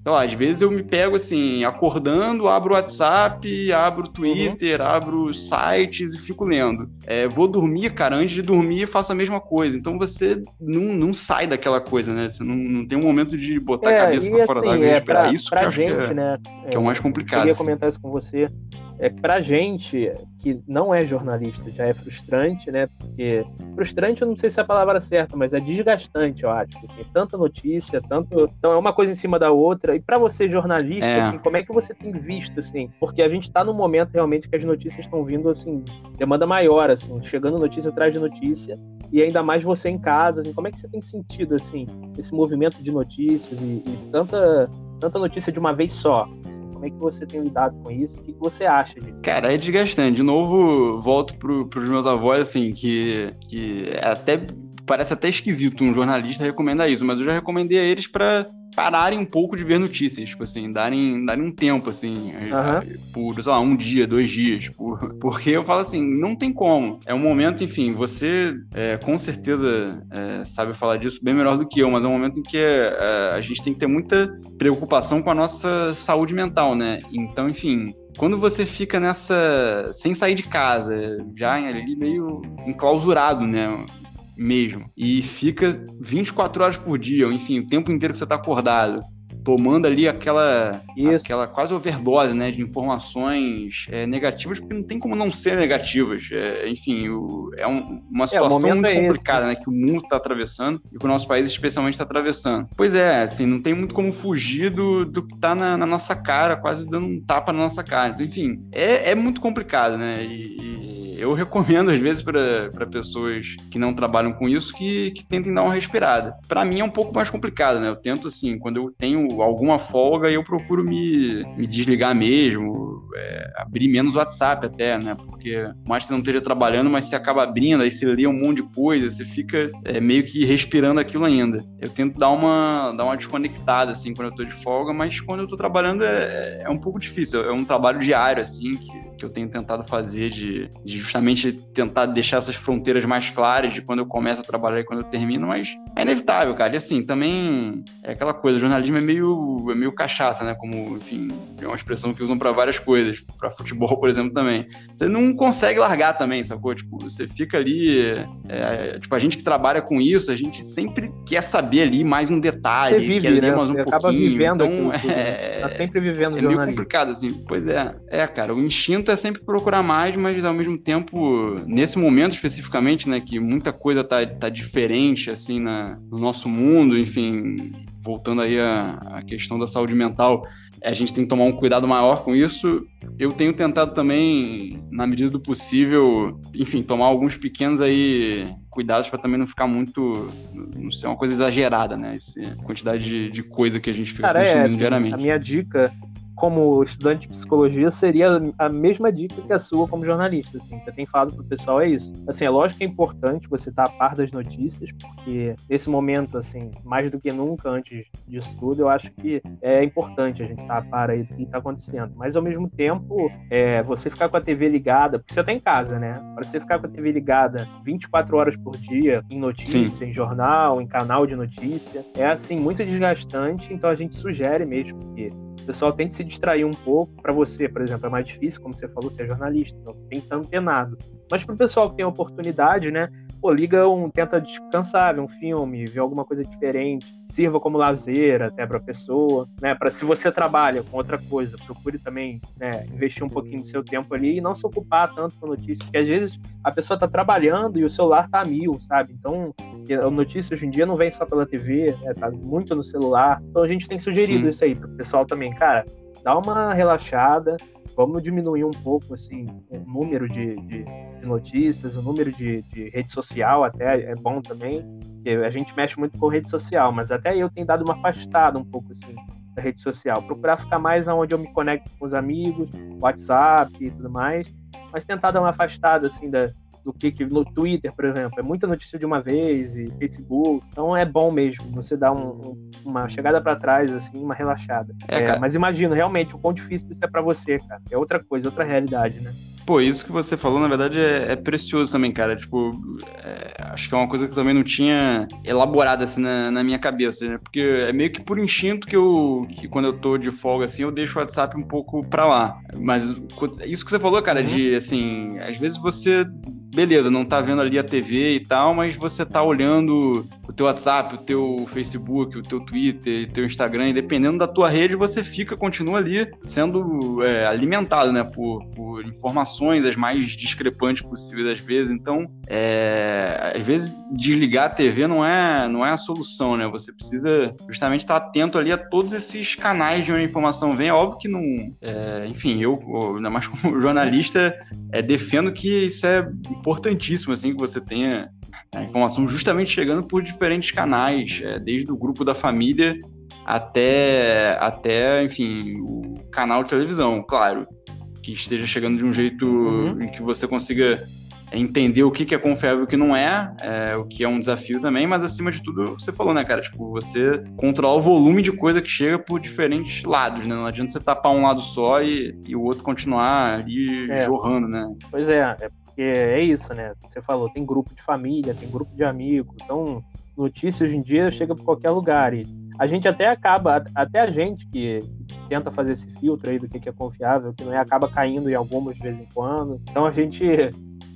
então, às vezes eu me pego assim, acordando, abro o WhatsApp, abro o Twitter, uhum. abro sites e fico lendo. É, vou dormir, cara, antes de dormir faço a mesma coisa. Então você não, não sai daquela coisa, né? Você não, não tem um momento de botar é, a cabeça pra fora assim, d'água e é, esperar pra, isso. Pra gente, que é, né? Que é o mais complicado. Eu queria assim. comentar isso com você é pra gente que não é jornalista já é frustrante, né? Porque frustrante eu não sei se é a palavra certa, mas é desgastante, eu acho. Assim, tanta notícia, tanto então é uma coisa em cima da outra. E para você jornalista, é. assim, como é que você tem visto assim? Porque a gente está no momento realmente que as notícias estão vindo assim, demanda maior assim, chegando notícia atrás de notícia e ainda mais você em casa, assim, como é que você tem sentido assim esse movimento de notícias e, e tanta tanta notícia de uma vez só? Assim? Como é que você tem lidado com isso? O que, você acha disso? Cara, é desgastante. De novo, volto pro, pros meus avós, assim, que, que é até parece até esquisito um jornalista recomendar isso, mas eu já recomendei a eles para pararem um pouco de ver notícias, tipo assim, darem, darem um tempo, assim, uhum. por, sei lá, um dia, dois dias, por, porque eu falo assim, não tem como. É um momento, enfim, você é, com certeza é, sabe falar disso bem melhor do que eu, mas é um momento em que é, a gente tem que ter muita preocupação com a nossa saúde mental, né? Então, enfim, quando você fica nessa. sem sair de casa, já ali meio enclausurado, né? Mesmo. E fica 24 horas por dia, ou enfim, o tempo inteiro que você está acordado tomando ali aquela, aquela quase overdose né, de informações é, negativas, porque não tem como não ser negativas. É, enfim, o, é um, uma é, situação é, muito complicada né, que o mundo está atravessando e que o nosso país especialmente está atravessando. Pois é, assim, não tem muito como fugir do, do que está na, na, nossa cara, quase dando um tapa na nossa cara. Então, enfim, é, é muito complicado, né? E, e eu recomendo, às vezes, para pessoas que não trabalham com isso, que, que tentem dar uma respirada. Para mim é um pouco mais complicado, né? Eu tento, assim, quando eu tenho alguma folga, eu procuro me, me desligar mesmo, é, abrir menos WhatsApp até, né? Porque mais que não esteja trabalhando, mas você acaba abrindo, aí você lê um monte de coisa, você fica é, meio que respirando aquilo ainda. Eu tento dar uma, dar uma desconectada, assim, quando eu tô de folga, mas quando eu tô trabalhando é, é um pouco difícil. É um trabalho diário, assim, que, que eu tenho tentado fazer de, de justamente tentar deixar essas fronteiras mais claras de quando eu começo a trabalhar e quando eu termino, mas é inevitável, cara. E assim, também é aquela coisa, jornalismo é meio, é meio cachaça, né? Como, enfim, é uma expressão que usam para várias coisas, para futebol, por exemplo, também. Você não consegue largar também, sacou? Tipo, você fica ali, é, tipo, a gente que trabalha com isso, a gente sempre quer saber ali mais um detalhe, você vive, quer ler né? mais um você pouquinho. Acaba vivendo então, aquilo, [LAUGHS] é, tá sempre vivendo é meio complicado, assim. Pois é, é, cara, o instinto é sempre procurar mais, mas ao mesmo tempo, nesse momento especificamente, né, que muita coisa tá, tá diferente, assim, na, no nosso mundo, enfim, voltando aí à, à questão da saúde mental, a gente tem que tomar um cuidado maior com isso. Eu tenho tentado também, na medida do possível, enfim, tomar alguns pequenos aí cuidados para também não ficar muito, não ser uma coisa exagerada, né? Essa quantidade de, de coisa que a gente fica Cara, consumindo é, assim, diariamente. A minha dica como estudante de psicologia, seria a mesma dica que a sua como jornalista. Assim, você tem falado pro pessoal é isso. Assim, é lógico que é importante você estar a par das notícias, porque esse momento, assim, mais do que nunca antes disso tudo, eu acho que é importante a gente estar a par aí do que está acontecendo. Mas ao mesmo tempo, é, você ficar com a TV ligada, porque você está em casa, né? Para você ficar com a TV ligada 24 horas por dia em notícia, Sim. em jornal, em canal de notícia, é assim muito desgastante. Então a gente sugere mesmo que o pessoal tem que se distrair um pouco. Para você, por exemplo, é mais difícil, como você falou, ser jornalista, então tem que estar antenado. Mas para o pessoal que tem a oportunidade, né? Pô, liga um, tenta descansar, ver um filme, ver alguma coisa diferente, sirva como lazer até para a pessoa, né? Para se você trabalha com outra coisa, procure também né, investir um pouquinho do seu tempo ali e não se ocupar tanto com notícias, porque às vezes a pessoa está trabalhando e o celular tá a mil, sabe? Então, a notícia hoje em dia não vem só pela TV, né? tá muito no celular. Então a gente tem sugerido Sim. isso aí para o pessoal também, cara, dá uma relaxada, vamos diminuir um pouco assim o número de, de, de notícias, o número de, de, rede social até é bom também, a gente mexe muito com rede social, mas até eu tenho dado uma afastada um pouco assim da rede social, procurar ficar mais aonde eu me conecto com os amigos, WhatsApp e tudo mais, mas tentar dar uma afastada assim da, do que, que, no Twitter, por exemplo, é muita notícia de uma vez e Facebook, então é bom mesmo você dar um, um, uma chegada para trás assim, uma relaxada. É, é, mas imagino realmente o quão difícil isso é para você, cara. É outra coisa, outra realidade, né? Pô, isso que você falou, na verdade, é, é precioso também, cara. Tipo, é, acho que é uma coisa que eu também não tinha elaborado assim na, na, minha cabeça, né? Porque é meio que por instinto que eu, que quando eu tô de folga, assim, eu deixo o WhatsApp um pouco pra lá. Mas isso que você falou, cara, uhum. de, assim, às vezes você beleza, não tá vendo ali a TV e tal, mas você tá olhando o teu WhatsApp, o teu Facebook, o teu Twitter, o teu Instagram, e dependendo da tua rede, você fica, continua ali sendo é, alimentado, né, por, por, informações as mais discrepantes possíveis às vezes. Então, é, às vezes desligar a TV não é, não é a solução, né? Você precisa justamente estar atento ali a todos esses canais de onde a informação vem. É óbvio que não, é, enfim, eu, ainda mais como [LAUGHS] jornalista, é, defendo que isso é importantíssimo, assim, que você tenha a informação justamente chegando por diferentes canais, é, desde o grupo da família até, até, enfim, o canal de televisão, claro, que esteja chegando de um jeito uhum. em que você consiga entender o que, é confiável e o que não é, é, o que é um desafio também, mas acima de tudo, você falou, né, cara? Tipo, você controlar o volume de coisa que chega por diferentes lados, né? Não adianta você tapar um lado só e, e o outro continuar ali é. jorrando, né? Pois é, é porque é isso, né? Você falou, tem grupo de família, tem grupo de amigos, então notícia hoje em dia chega por qualquer lugar. E a gente até acaba, até a gente que tenta fazer esse filtro aí do que é confiável, que não é, acaba caindo em algumas de vez em quando. Então a gente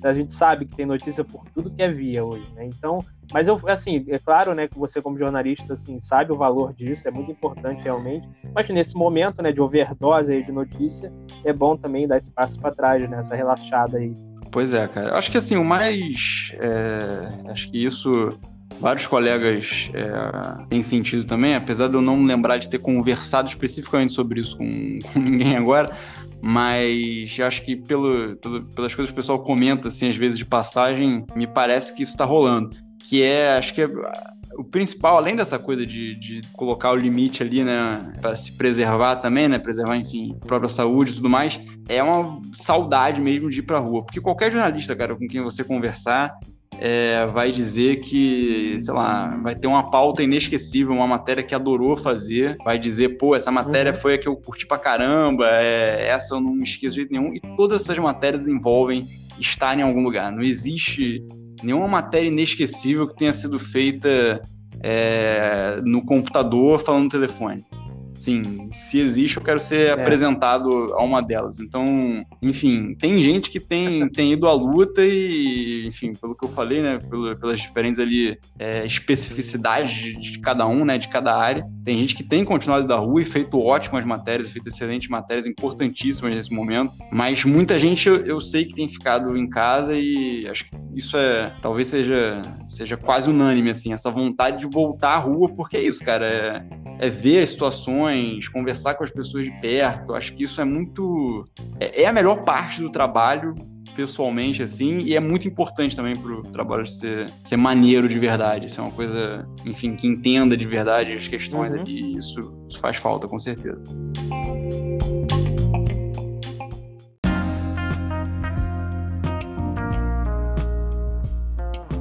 a gente sabe que tem notícia por tudo que é via hoje, né? Então, mas eu assim, é claro, né, que você como jornalista assim sabe o valor disso, é muito importante realmente. Mas nesse momento, né, de overdose aí de notícia, é bom também dar espaço para trás, né, essa relaxada aí Pois é, cara. Acho que assim, o mais. É, acho que isso vários colegas é, têm sentido também, apesar de eu não lembrar de ter conversado especificamente sobre isso com, [LAUGHS] com ninguém agora, mas acho que pelo, pelo, pelas coisas que o pessoal comenta, assim, às vezes de passagem, me parece que isso está rolando. Que é, acho que é, o principal, além dessa coisa de, de colocar o limite ali, né, para se preservar também, né, preservar, enfim, a própria saúde e tudo mais, é uma saudade mesmo de ir pra rua. Porque qualquer jornalista, cara, com quem você conversar, é, vai dizer que, sei lá, vai ter uma pauta inesquecível, uma matéria que adorou fazer, vai dizer, pô, essa matéria uhum. foi a que eu curti pra caramba, é, essa eu não me esqueço de jeito nenhum, e todas essas matérias envolvem estar em algum lugar. Não existe nenhuma matéria inesquecível que tenha sido feita é, no computador falando no telefone. Sim, se existe, eu quero ser é. apresentado a uma delas. Então, enfim, tem gente que tem, [LAUGHS] tem ido à luta e, enfim, pelo que eu falei, né, pelas diferentes ali é, especificidades de, de, cada um, né, de cada área, tem gente que tem continuado da rua e feito ótimas matérias, feito excelentes matérias, importantíssimas nesse momento, mas muita gente eu, eu sei que tem ficado em casa e acho que isso é, talvez seja, seja quase unânime, assim, essa vontade de voltar à rua, porque é isso, cara, é, é ver as situações conversar com as pessoas de perto. Acho que isso é muito. É, é a melhor parte do trabalho, pessoalmente, assim, e é muito importante também para o trabalho ser, ser maneiro de verdade. Ser uma coisa, enfim, que entenda de verdade as questões uhum. ali. Isso, isso faz falta, com certeza.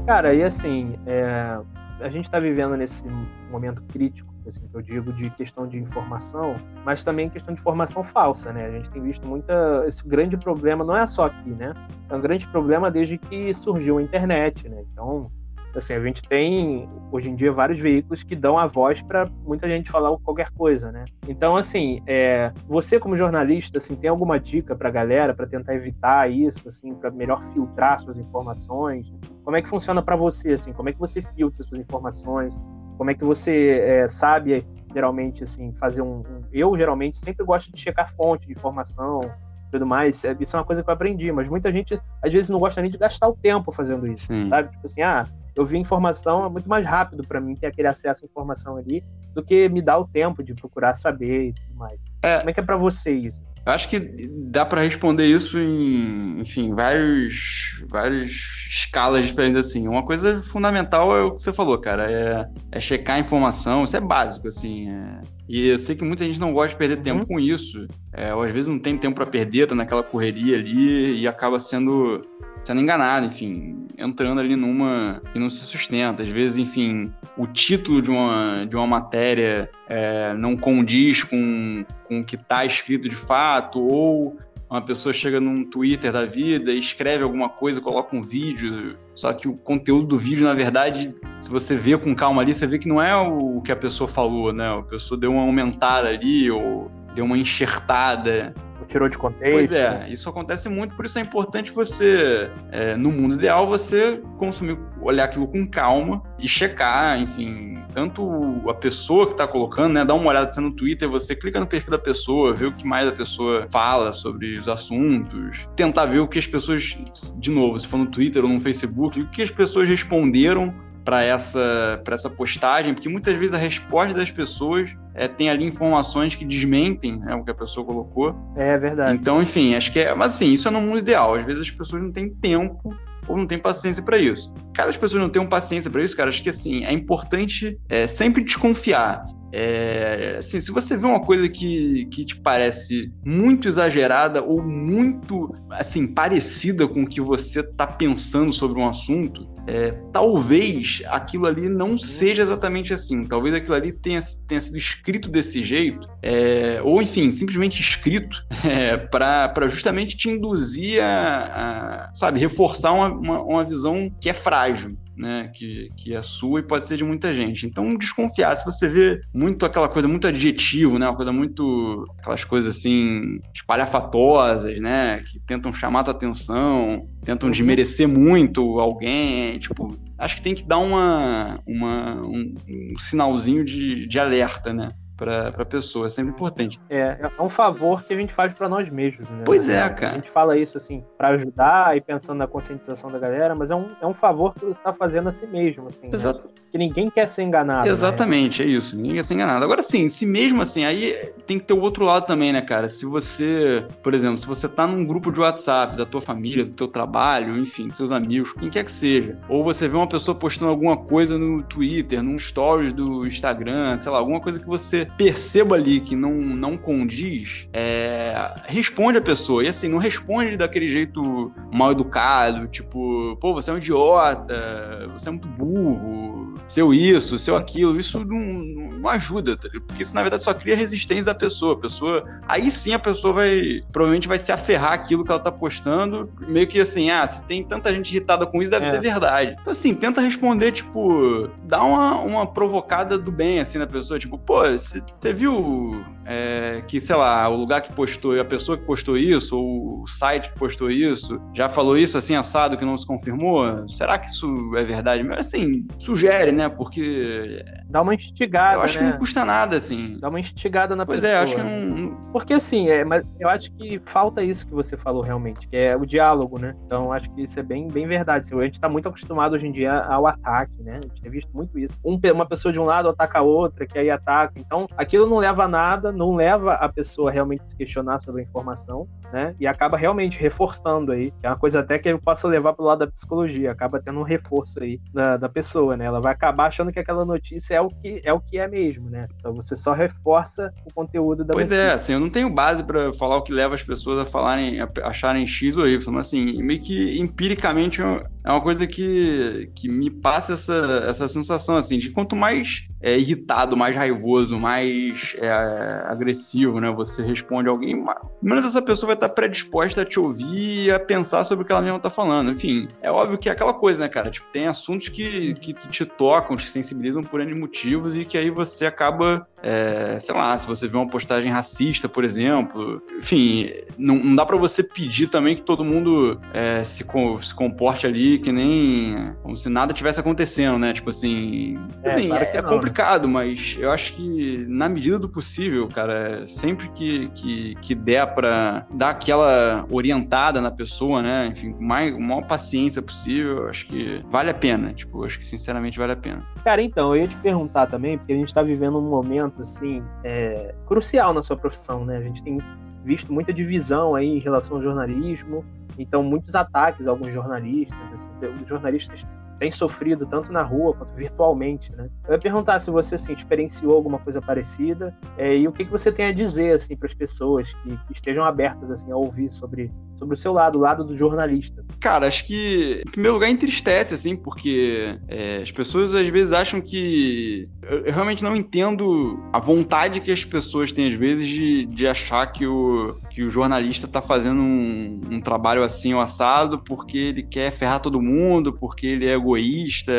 Cara, e assim, é, a gente está vivendo nesse momento crítico assim, que eu digo de questão de informação, mas também questão de informação falsa, né? A gente tem visto muita esse grande problema, não é só aqui, né? É um grande problema desde que surgiu a internet, né? Então, Assim, a gente tem hoje em dia vários veículos que dão a voz para muita gente falar qualquer coisa, né? Então, assim, é, você como jornalista, assim, tem alguma dica para a galera para tentar evitar isso, assim, para melhor filtrar suas informações? Como é que funciona para você, assim? Como é que você filtra suas informações? Como é que você é, sabe geralmente assim fazer um, um, eu geralmente sempre gosto de checar fonte de informação tudo mais isso é uma coisa que eu aprendi mas muita gente às vezes não gosta nem de gastar o tempo fazendo isso Sim. sabe tipo assim ah eu vi informação é muito mais rápido para mim ter aquele acesso à informação ali do que me dar o tempo de procurar saber e tudo mais é. como é que é para você isso acho que dá para responder isso em, enfim, vários, várias escalas diferentes assim. Uma coisa fundamental é o que você falou, cara, é, é checar a informação. Isso é básico, assim. É... E eu sei que muita gente não gosta de perder tempo uhum. com isso. É, ou às vezes não tem tempo para perder, tá naquela correria ali e acaba sendo sendo enganado, enfim, entrando ali numa que não se sustenta. Às vezes, enfim, o título de uma, de uma matéria é, não condiz com, com o que está escrito de fato, ou uma pessoa chega num Twitter da vida escreve alguma coisa, coloca um vídeo, só que o conteúdo do vídeo, na verdade, se você vê com calma ali, você vê que não é o que a pessoa falou, né? A pessoa deu uma aumentada ali, ou deu uma enxertada tirou de contexto. Pois é, isso acontece muito, por isso é importante você, é, no mundo ideal, você consumir, olhar aquilo com calma e checar, enfim, tanto a pessoa que está colocando, né? Dá uma olhada no Twitter, você clica no perfil da pessoa, vê o que mais a pessoa fala sobre os assuntos, tentar ver o que as pessoas, de novo, se for no Twitter ou no Facebook, o que as pessoas responderam para essa, essa postagem, porque muitas vezes a resposta das pessoas é, tem ali informações que desmentem né, o que a pessoa colocou. É verdade. Então, enfim, acho que é. Mas assim, isso é no mundo ideal. Às vezes as pessoas não têm tempo ou não têm paciência para isso. Caso as pessoas não tenham paciência para isso, cara, acho que assim, é importante é, sempre desconfiar. É, assim, se você vê uma coisa que, que te parece muito exagerada ou muito assim parecida com o que você está pensando sobre um assunto, é, talvez aquilo ali não seja exatamente assim. Talvez aquilo ali tenha, tenha sido escrito desse jeito, é, ou enfim, simplesmente escrito [LAUGHS] é, para justamente te induzir a, a sabe, reforçar uma, uma, uma visão que é frágil né, que, que é sua e pode ser de muita gente. Então, desconfiar. Se você vê muito aquela coisa muito adjetivo, né, uma coisa muito. aquelas coisas assim, espalhafatosas, né, que tentam chamar a tua atenção, tentam uhum. desmerecer muito alguém, tipo. Acho que tem que dar uma, uma, um, um sinalzinho de, de alerta, né? Para a pessoa, é sempre importante. É, é um favor que a gente faz para nós mesmos, né? Pois é, cara. A gente fala isso assim para ajudar e pensando na conscientização da galera, mas é um, é um favor que você está fazendo a si mesmo, assim. Né? Exato. Né? Que ninguém quer ser enganado. Né? Exatamente, né? é isso. Ninguém quer ser enganado. Agora sim, se mesmo assim, aí tem que ter o outro lado também, né, cara? Se você, por exemplo, se você tá num grupo de WhatsApp da tua família, do teu trabalho, enfim, dos seus amigos, quem quer que seja, ou você vê uma pessoa postando alguma coisa no Twitter, num stories do Instagram, sei lá, alguma coisa que você perceba ali que não, não condiz, é, responde a pessoa. E assim, não responde daquele jeito mal educado, tipo, pô, você é um idiota, você é muito burro, seu isso, seu aquilo. Isso não, não ajuda, tá porque isso na verdade só cria resistência da pessoa. A pessoa. Aí sim a pessoa vai. Provavelmente vai se aferrar aquilo que ela tá postando, meio que assim, ah, se tem tanta gente irritada com isso, deve é. ser verdade. Então, assim, tenta responder, tipo, dá uma, uma provocada do bem, assim, na pessoa, tipo, pô, você viu é, que, sei lá, o lugar que postou, a pessoa que postou isso, ou o site que postou isso, já falou isso assim, assado, que não se confirmou? Será que isso é verdade? Mas assim, sugere, né? Porque. Dá uma instigada. Eu acho né? que não custa nada, assim. Dá uma instigada na pois pessoa. Pois é, acho que não. Porque assim, é, mas eu acho que falta isso que você falou realmente, que é o diálogo, né? Então acho que isso é bem, bem verdade. A gente tá muito acostumado hoje em dia ao ataque, né? A gente tem visto muito isso. Um, uma pessoa de um lado ataca a outra, que aí ataca. Então aquilo não leva a nada, não leva a pessoa realmente a se questionar sobre a informação, né? E acaba realmente reforçando aí. É uma coisa até que eu posso levar pro lado da psicologia, acaba tendo um reforço aí da, da pessoa, né? Ela vai acabar achando que aquela notícia é o que é o que é mesmo, né? Então você só reforça o conteúdo da pois é, notícia. é, assim, eu não tenho base para falar o que leva as pessoas a falarem, a acharem X ou Y, mas assim, meio que empiricamente é uma coisa que, que me passa essa, essa sensação, assim, de quanto mais é, irritado, mais raivoso, mais é, agressivo, né, você responde alguém, menos essa pessoa vai estar predisposta a te ouvir e a pensar sobre o que ela mesma tá falando. Enfim, é óbvio que é aquela coisa, né, cara? Tipo, tem assuntos que, que, que te tocam, te sensibilizam por N motivos e que aí você acaba é, sei lá, se você vê uma postagem racista, por exemplo. Enfim, não, não dá para você pedir também que todo mundo é, se, se comporte ali que nem como se nada tivesse acontecendo, né? Tipo assim. É, assim, é, é complicado, mas eu acho que na medida do possível, cara, sempre que, que, que der para dar aquela orientada na pessoa, né? Enfim, com mais, com maior paciência possível, eu acho que vale a pena. Tipo, acho que sinceramente vale a pena. Cara, então, eu ia te perguntar também, porque a gente tá vivendo um momento momento assim é, crucial na sua profissão, né? A gente tem visto muita divisão aí em relação ao jornalismo, então muitos ataques a alguns jornalistas, assim, os jornalistas têm sofrido tanto na rua quanto virtualmente, né? Eu ia perguntar se você assim, experienciou alguma coisa parecida é, e o que, que você tem a dizer assim para as pessoas que, que, estejam abertas assim a ouvir sobre sobre o seu lado, o lado do jornalista? Cara, acho que, em primeiro lugar, entristece, assim, porque é, as pessoas às vezes acham que. Eu, realmente não entendo a vontade que as pessoas têm, às vezes, de, de achar que o, que o jornalista está fazendo um, um trabalho assim, o assado, porque ele quer ferrar todo mundo, porque ele é egoísta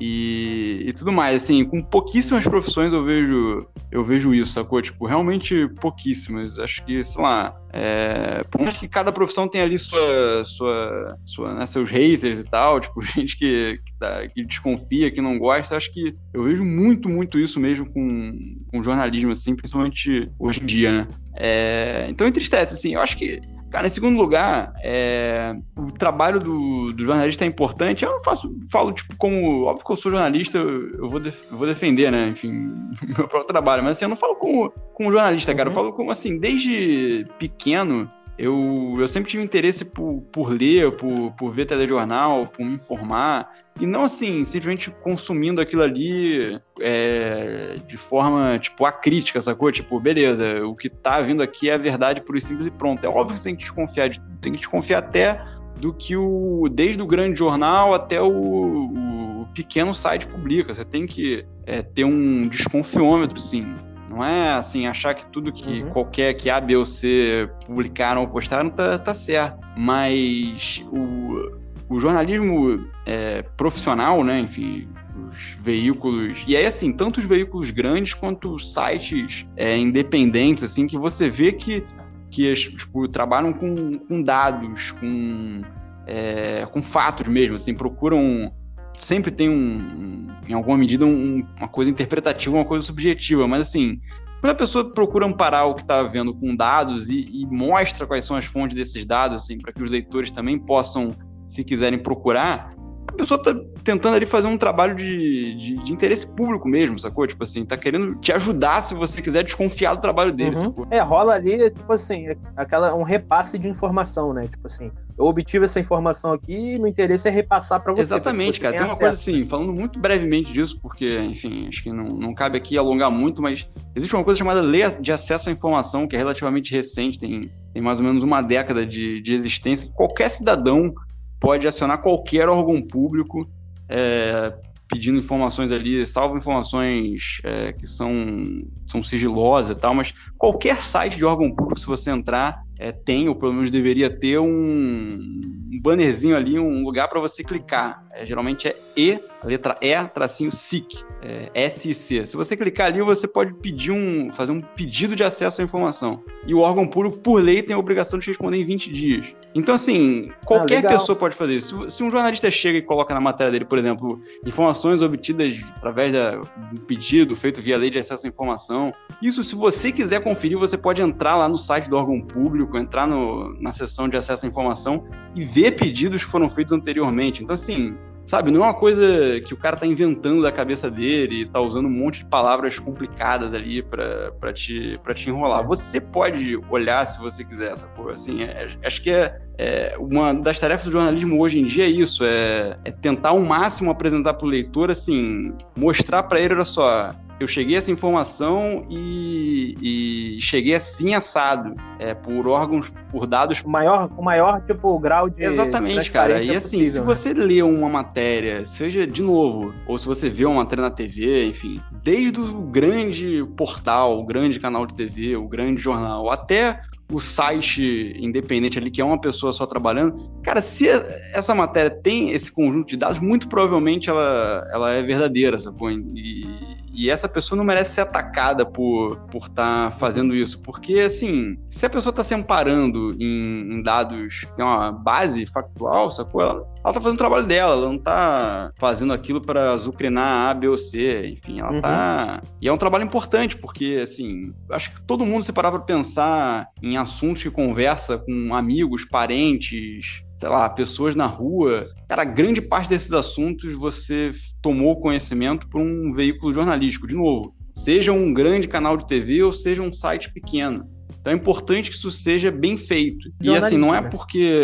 e, e tudo mais. Assim, com pouquíssimas profissões eu vejo, eu vejo isso, sacou? Tipo, realmente pouquíssimas. Acho que, sei lá, é, por mais que cada profissão tenha ali sua, sua, sua né, seus haters e tal, tipo, [LAUGHS] gente que, que, tá, que, desconfia, que não gosta, acho que eu vejo muito, muito isso mesmo com, com jornalismo, assim, principalmente hoje em dia, né? É, então entristece, assim, eu acho que Cara, em segundo lugar, é, o trabalho do, do, jornalista é importante. Eu faço, falo, tipo, como. Óbvio que eu sou jornalista, eu, vou, def, eu vou defender, né? Enfim, [LAUGHS] meu próprio trabalho. Mas assim, eu não falo como, como jornalista, cara. Eu uhum. falo como assim, desde pequeno, eu, eu sempre tive interesse por, por ler, por, por ver telejornal, por me informar. E não assim, simplesmente consumindo aquilo ali é, de forma, tipo, acrítica, sacou? Tipo, beleza, o que tá vindo aqui é a verdade por simples e pronto. É óbvio que você tem que desconfiar, de, tem que desconfiar até do que o. Desde o grande jornal até o, o pequeno site publica. Você tem que é, ter um desconfiômetro, sim. Não é assim, achar que tudo que uhum. qualquer que A, B ou C publicaram ou postaram tá, tá certo. Mas o, o jornalismo é, profissional, né? Enfim, os veículos. E aí, assim, tanto os veículos grandes quanto os sites é, independentes, assim, que você vê que, que tipo, trabalham com, com dados, com, é, com fatos mesmo, assim, procuram. Sempre tem um, em alguma medida, um, uma coisa interpretativa, uma coisa subjetiva, mas assim, quando a pessoa procura amparar o que está vendo com dados e, e, mostra quais são as fontes desses dados, assim, para que os leitores também possam se quiserem procurar, a pessoa tá tentando ali fazer um trabalho de, de, de, interesse público mesmo, sacou? Tipo assim, tá querendo te ajudar se você quiser desconfiar do trabalho dele, uhum. sacou? É, rola ali, tipo assim, aquela, um repasse de informação, né? Tipo assim, eu obtive essa informação aqui e meu interesse é repassar para você. Exatamente, cara. Tem, tem uma coisa assim, falando muito brevemente disso, porque, enfim, acho que não, não cabe aqui alongar muito, mas existe uma coisa chamada lei de acesso à informação, que é relativamente recente, tem, tem mais ou menos uma década de, de existência. Qualquer cidadão pode acionar qualquer órgão público é, pedindo informações ali, salvo informações é, que são, são sigilosas e tal, mas qualquer site de órgão público, se você entrar, é, tem, ou pelo menos deveria ter, um, um bannerzinho ali, um lugar para você clicar. É, geralmente é E, a letra E, tracinho SIC, é, SIC. Se você clicar ali, você pode pedir um, fazer um pedido de acesso à informação. E o órgão público, por lei, tem a obrigação de responder em 20 dias. Então, assim, qualquer ah, pessoa pode fazer isso. Se, um jornalista chega e coloca na matéria dele, por exemplo, informações obtidas através de um pedido feito via lei de acesso à informação, isso, se você quiser conferir, você pode entrar lá no site do órgão público, entrar no, na seção de acesso à informação e ver pedidos que foram feitos anteriormente. Então, assim, sabe, não é uma coisa que o cara tá inventando da cabeça dele, tá usando um monte de palavras complicadas ali para te, pra te enrolar. Você pode olhar se você quiser essa coisa. Assim, é, acho que é, é, uma das tarefas do jornalismo hoje em dia é isso, é, é tentar ao máximo apresentar para o leitor, assim, mostrar para ele, olha só, eu cheguei a essa informação e, e cheguei assim assado, é, por órgãos, por dados. O maior, o maior tipo, grau de. Exatamente, cara. E assim, possível, se né? você lê uma matéria, seja de novo, ou se você vê uma matéria na TV, enfim, desde o grande portal, o grande canal de TV, o grande jornal, até o site independente ali, que é uma pessoa só trabalhando, cara, se essa matéria tem esse conjunto de dados, muito provavelmente ela, ela é verdadeira, sacou? E, e essa pessoa não merece ser atacada por estar por tá fazendo isso. Porque, assim, se a pessoa está se amparando em, em dados, tem uma base factual, sacou? Ela, ela tá fazendo o trabalho dela, ela não tá fazendo aquilo para azucrinar A, B ou C, enfim, ela tá uhum. tá... E é um trabalho importante, porque, assim, acho que todo mundo se parar pra pensar em assuntos que conversa com amigos, parentes, sei lá, pessoas na rua. Cara, grande parte desses assuntos você tomou conhecimento por um veículo jornalístico. De novo, seja um grande canal de TV ou seja um site pequeno. Então é importante que isso seja bem feito. E assim, não é porque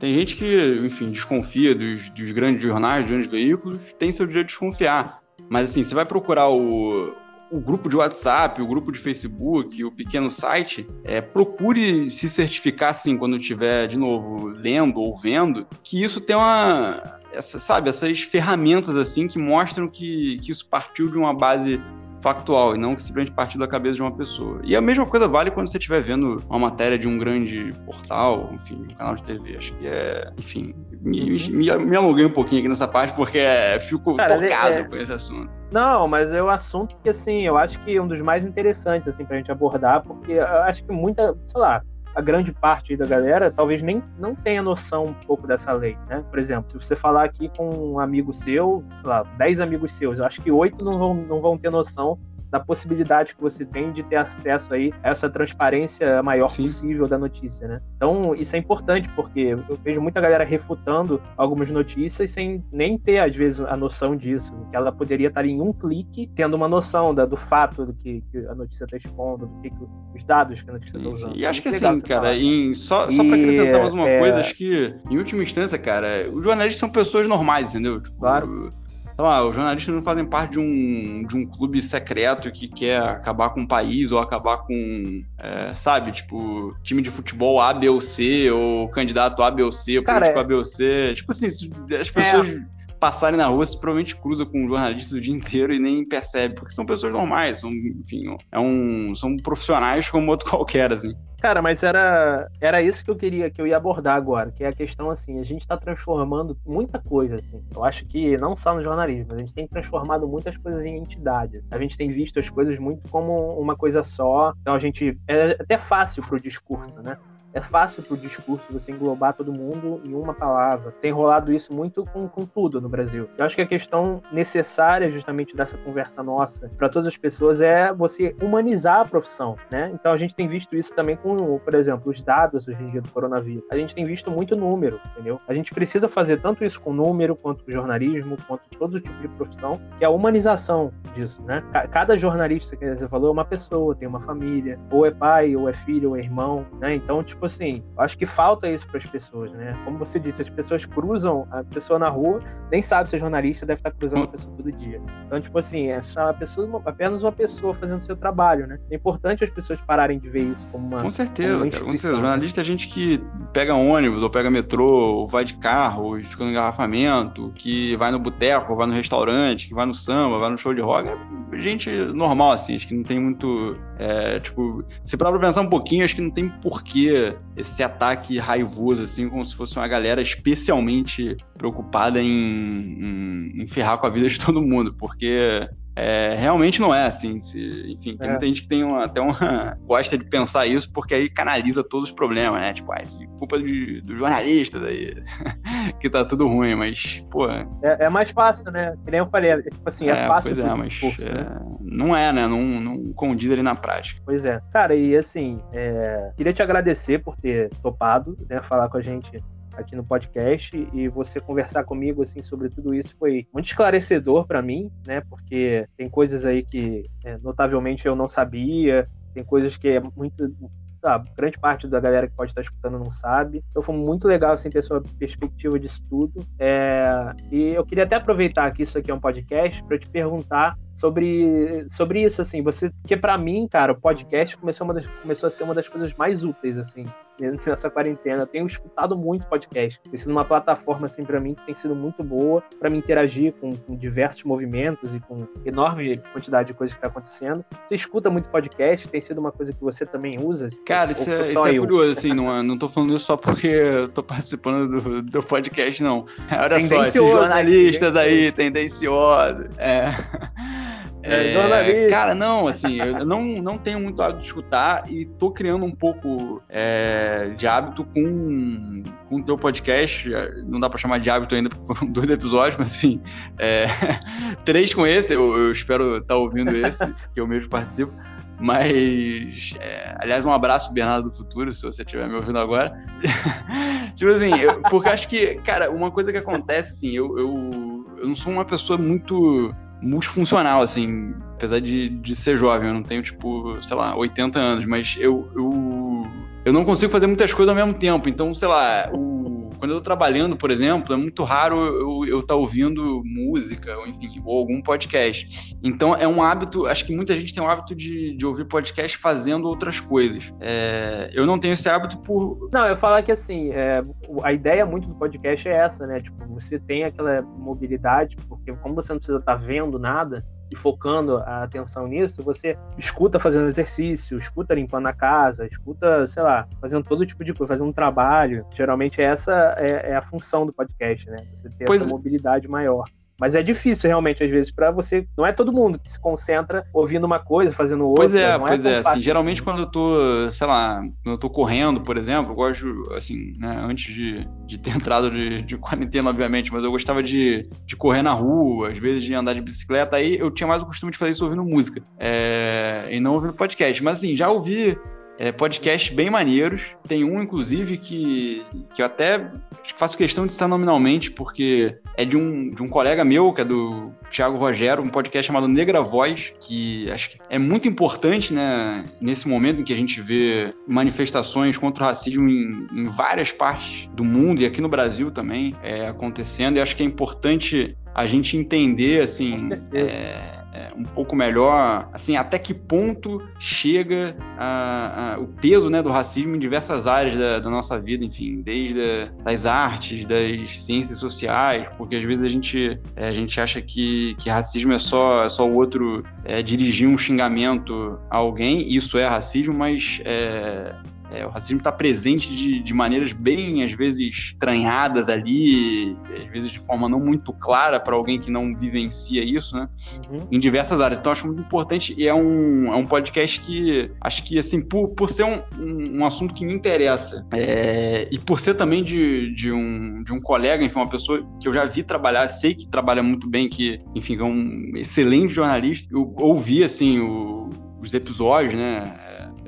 tem gente que, enfim, desconfia dos, dos grandes jornais, dos grandes veículos, tem seu direito de desconfiar. Mas assim, você vai procurar o, o grupo de WhatsApp, o grupo de Facebook, o pequeno site, é, procure se certificar, assim, quando estiver, de novo, lendo ou vendo, que isso tem uma. Essa, sabe, essas ferramentas assim que mostram que, que isso partiu de uma base factual e não que simplesmente partir da cabeça de uma pessoa. E a mesma coisa vale quando você estiver vendo uma matéria de um grande portal, enfim, um canal de TV. Acho que é, enfim, me, me, me alonguei um pouquinho aqui nessa parte porque é, fico Cara, tocado é... com esse assunto. Não, mas é um assunto que, assim, eu acho que é um dos mais interessantes, assim, pra gente abordar, porque eu acho que muita, sei lá, a grande parte da galera talvez nem não tenha noção um pouco dessa lei, né? Por exemplo, se você falar aqui com um amigo seu, sei lá, 10 amigos seus, eu acho que oito não vão, não vão ter noção da possibilidade que você tem de ter acesso aí a essa transparência maior Sim. possível da notícia, né? Então, isso é importante, porque eu vejo muita galera refutando algumas notícias sem nem ter, às vezes, a noção disso, que ela poderia estar em um clique tendo uma noção da, do fato do que, que a notícia está expondo, do que, que, os dados que a notícia está usando. E acho que assim, cara, em, só, só para acrescentar mais uma é... coisa, acho que, em última instância, cara, os jornalistas são pessoas normais, entendeu? Tipo, claro sei lá, os jornalistas não fazem parte de um, de um clube secreto que quer acabar com o país ou acabar com, é, sabe, tipo, time de futebol A, B ou C, ou candidato A, B ou C, ou Cara, político é... A, B ou C. Tipo assim, as pessoas. É passarem na rua, você provavelmente cruza com jornalistas o dia inteiro e nem percebe, porque são pessoas normais, são, enfim, é um, são profissionais como outro [LAUGHS] qualquer, assim. Cara, mas era, era isso que eu queria, que eu ia abordar agora, que é a questão assim, a gente está transformando muita coisa, assim. Eu acho que não só no jornalismo, a gente tem transformado muitas coisas em entidades. A gente tem visto as coisas muito como uma coisa só. Então a gente é até fácil pro discurso, né? É fácil para o discurso você englobar todo mundo em uma palavra. Tem rolado isso muito com, com tudo no Brasil. Eu acho que a questão necessária justamente dessa conversa nossa para todas as pessoas é você humanizar a profissão, né? Então a gente tem visto isso também com, por exemplo, os dados hoje em dia do coronavírus. A gente tem visto muito número, entendeu? A gente precisa fazer tanto isso com número, quanto com jornalismo, quanto todo tipo de profissão, que é a humanização disso, né? Cada jornalista que você falou é uma pessoa, tem uma família, ou é pai, ou é filho, ou é irmão, né? Então, tipo, tipo assim, acho que falta isso para as pessoas, né? Como você disse, as pessoas cruzam a pessoa na rua, nem sabe se é jornalista, deve estar cruzando a pessoa todo dia. Então, tipo assim, é só a pessoa, apenas uma pessoa fazendo o seu trabalho, né? É importante as pessoas pararem de ver isso como uma. Com certeza, uma cara, com certeza. Jornalista é gente que pega ônibus, ou pega metrô, ou vai de carro, ou fica no engarrafamento, que vai no boteco, vai no restaurante, que vai no samba, vai no show de rock. É gente normal, assim, acho que não tem muito. É, tipo, se parar pra pensar um pouquinho, acho que não tem porquê esse ataque raivoso, assim, como se fosse uma galera especialmente preocupada em, em, em ferrar com a vida de [LAUGHS] todo mundo, porque é, realmente não é assim. Se, enfim, tem é. muita gente que tem uma, até uma. [LAUGHS] gosta de pensar isso porque aí canaliza todos os problemas, né? Tipo, ah, isso é culpa de, do jornalista daí, [LAUGHS] que tá tudo ruim, mas, pô. É, é, mais fácil, né? Que nem eu falei, é, tipo assim, é, é fácil. Pois é, mas discurso, é, né? não é, né? Não, não condiz ali na prática. Pois é. Cara, e assim, queria te agradecer por ter topado, né? Falar com a gente aqui no podcast e você conversar comigo assim sobre tudo isso foi muito esclarecedor para mim, né? Porque tem coisas aí que é, notavelmente eu não sabia, tem coisas que é muito sabe, grande parte da galera que pode estar escutando não sabe. Então foi muito legal assim ter sua perspectiva disso tudo. É... e eu queria até aproveitar que isso aqui é um podcast para te perguntar sobre, sobre isso assim, você, porque para mim, cara, o podcast começou, uma das, começou a ser uma das coisas mais úteis assim [LAUGHS] nessa quarentena. Eu tenho escutado muito podcast. Tem sido uma plataforma, assim, para mim, que tem sido muito boa para me interagir com, com, diversos movimentos e com enorme quantidade de coisas que está acontecendo. Você escuta muito podcast? Tem sido uma coisa que você também usa? Cara, isso é, isso é curioso, assim, não, não tô falando isso só porque eu tô participando do, do podcast, não. Olha só, esses jornalistas né? aí, tendenciosos. É. É, é, cara, não, assim, eu [LAUGHS] não, não tenho muito hábito de escutar e tô criando um pouco é, de hábito com, o teu podcast. Não dá pra chamar de hábito ainda, porque [LAUGHS] foram dois episódios, mas enfim, é, [LAUGHS] três com esse, eu, eu espero estar tá ouvindo esse, que eu mesmo participo. Mas, é, aliás, um abraço, Bernardo do Futuro, se você estiver me ouvindo agora. tipo assim, eu, porque acho que, cara, uma coisa que acontece, assim, eu, eu, eu não sou uma pessoa muito multifuncional, assim, apesar de, de ser jovem, eu não tenho, tipo, sei lá, 80 anos, mas eu, eu, eu não consigo fazer muitas coisas ao mesmo tempo, então, sei lá, o quando eu tô trabalhando, por exemplo, é muito raro eu estar tá ouvindo música, ou enfim, ou algum podcast. Então é um hábito, acho que muita gente tem o hábito de, de ouvir podcast fazendo outras coisas. É, eu não tenho esse hábito por. Não, eu falo que assim, é, a ideia muito do podcast é essa, né? Tipo, você tem aquela mobilidade, porque como você não precisa estar tá vendo nada, e focando a atenção nisso, você escuta fazendo exercício, escuta limpando a casa, escuta, sei lá, fazendo todo tipo de coisa, fazendo um trabalho. Geralmente essa é, é a função do podcast, né? Você ter pois essa é. mobilidade maior. Mas é difícil realmente, às vezes, para você. Não é todo mundo que se concentra ouvindo uma coisa, fazendo outra. Pois é, pois é. é assim, geralmente, assim. quando eu tô, sei lá, quando eu tô correndo, por exemplo, eu gosto, assim, né, antes de, de ter [LAUGHS] entrado de, de quarentena, obviamente, mas eu gostava de, de correr na rua, às vezes de andar de bicicleta. Aí eu tinha mais o costume de fazer isso ouvindo música é, e não ouvindo podcast. Mas, assim, já ouvi é, podcasts bem maneiros. Tem um, inclusive, que, que eu até faço questão de citar nominalmente, porque é de um, de um colega meu, que é do Thiago Rogero, um podcast chamado Negra Voz, que acho que é muito importante, né, nesse momento em que a gente vê manifestações contra o racismo em, em várias partes do mundo e aqui no Brasil também é, acontecendo. E acho que é importante a gente entender, assim, é, é, um pouco melhor, assim, até que ponto chega a, a, o peso né, do racismo em diversas áreas da, da nossa vida, enfim, desde a, das artes, das ciências sociais, porque às vezes a gente, é, a gente acha que, que racismo é só, é só o outro é, dirigir um xingamento a alguém, isso é racismo, mas é, o racismo está presente de, de maneiras bem, às vezes, estranhadas ali, às vezes de forma não muito clara para alguém que não vivencia isso, né? Uhum. Em diversas áreas. Então, acho muito importante e é um, é um podcast que, acho que, assim, por, por ser um, um, um assunto que me interessa é, e por ser também de, de, um, de um colega, enfim, uma pessoa que eu já vi trabalhar, sei que trabalha muito bem, que, enfim, é um excelente jornalista, eu ouvi, assim, o, os episódios, né?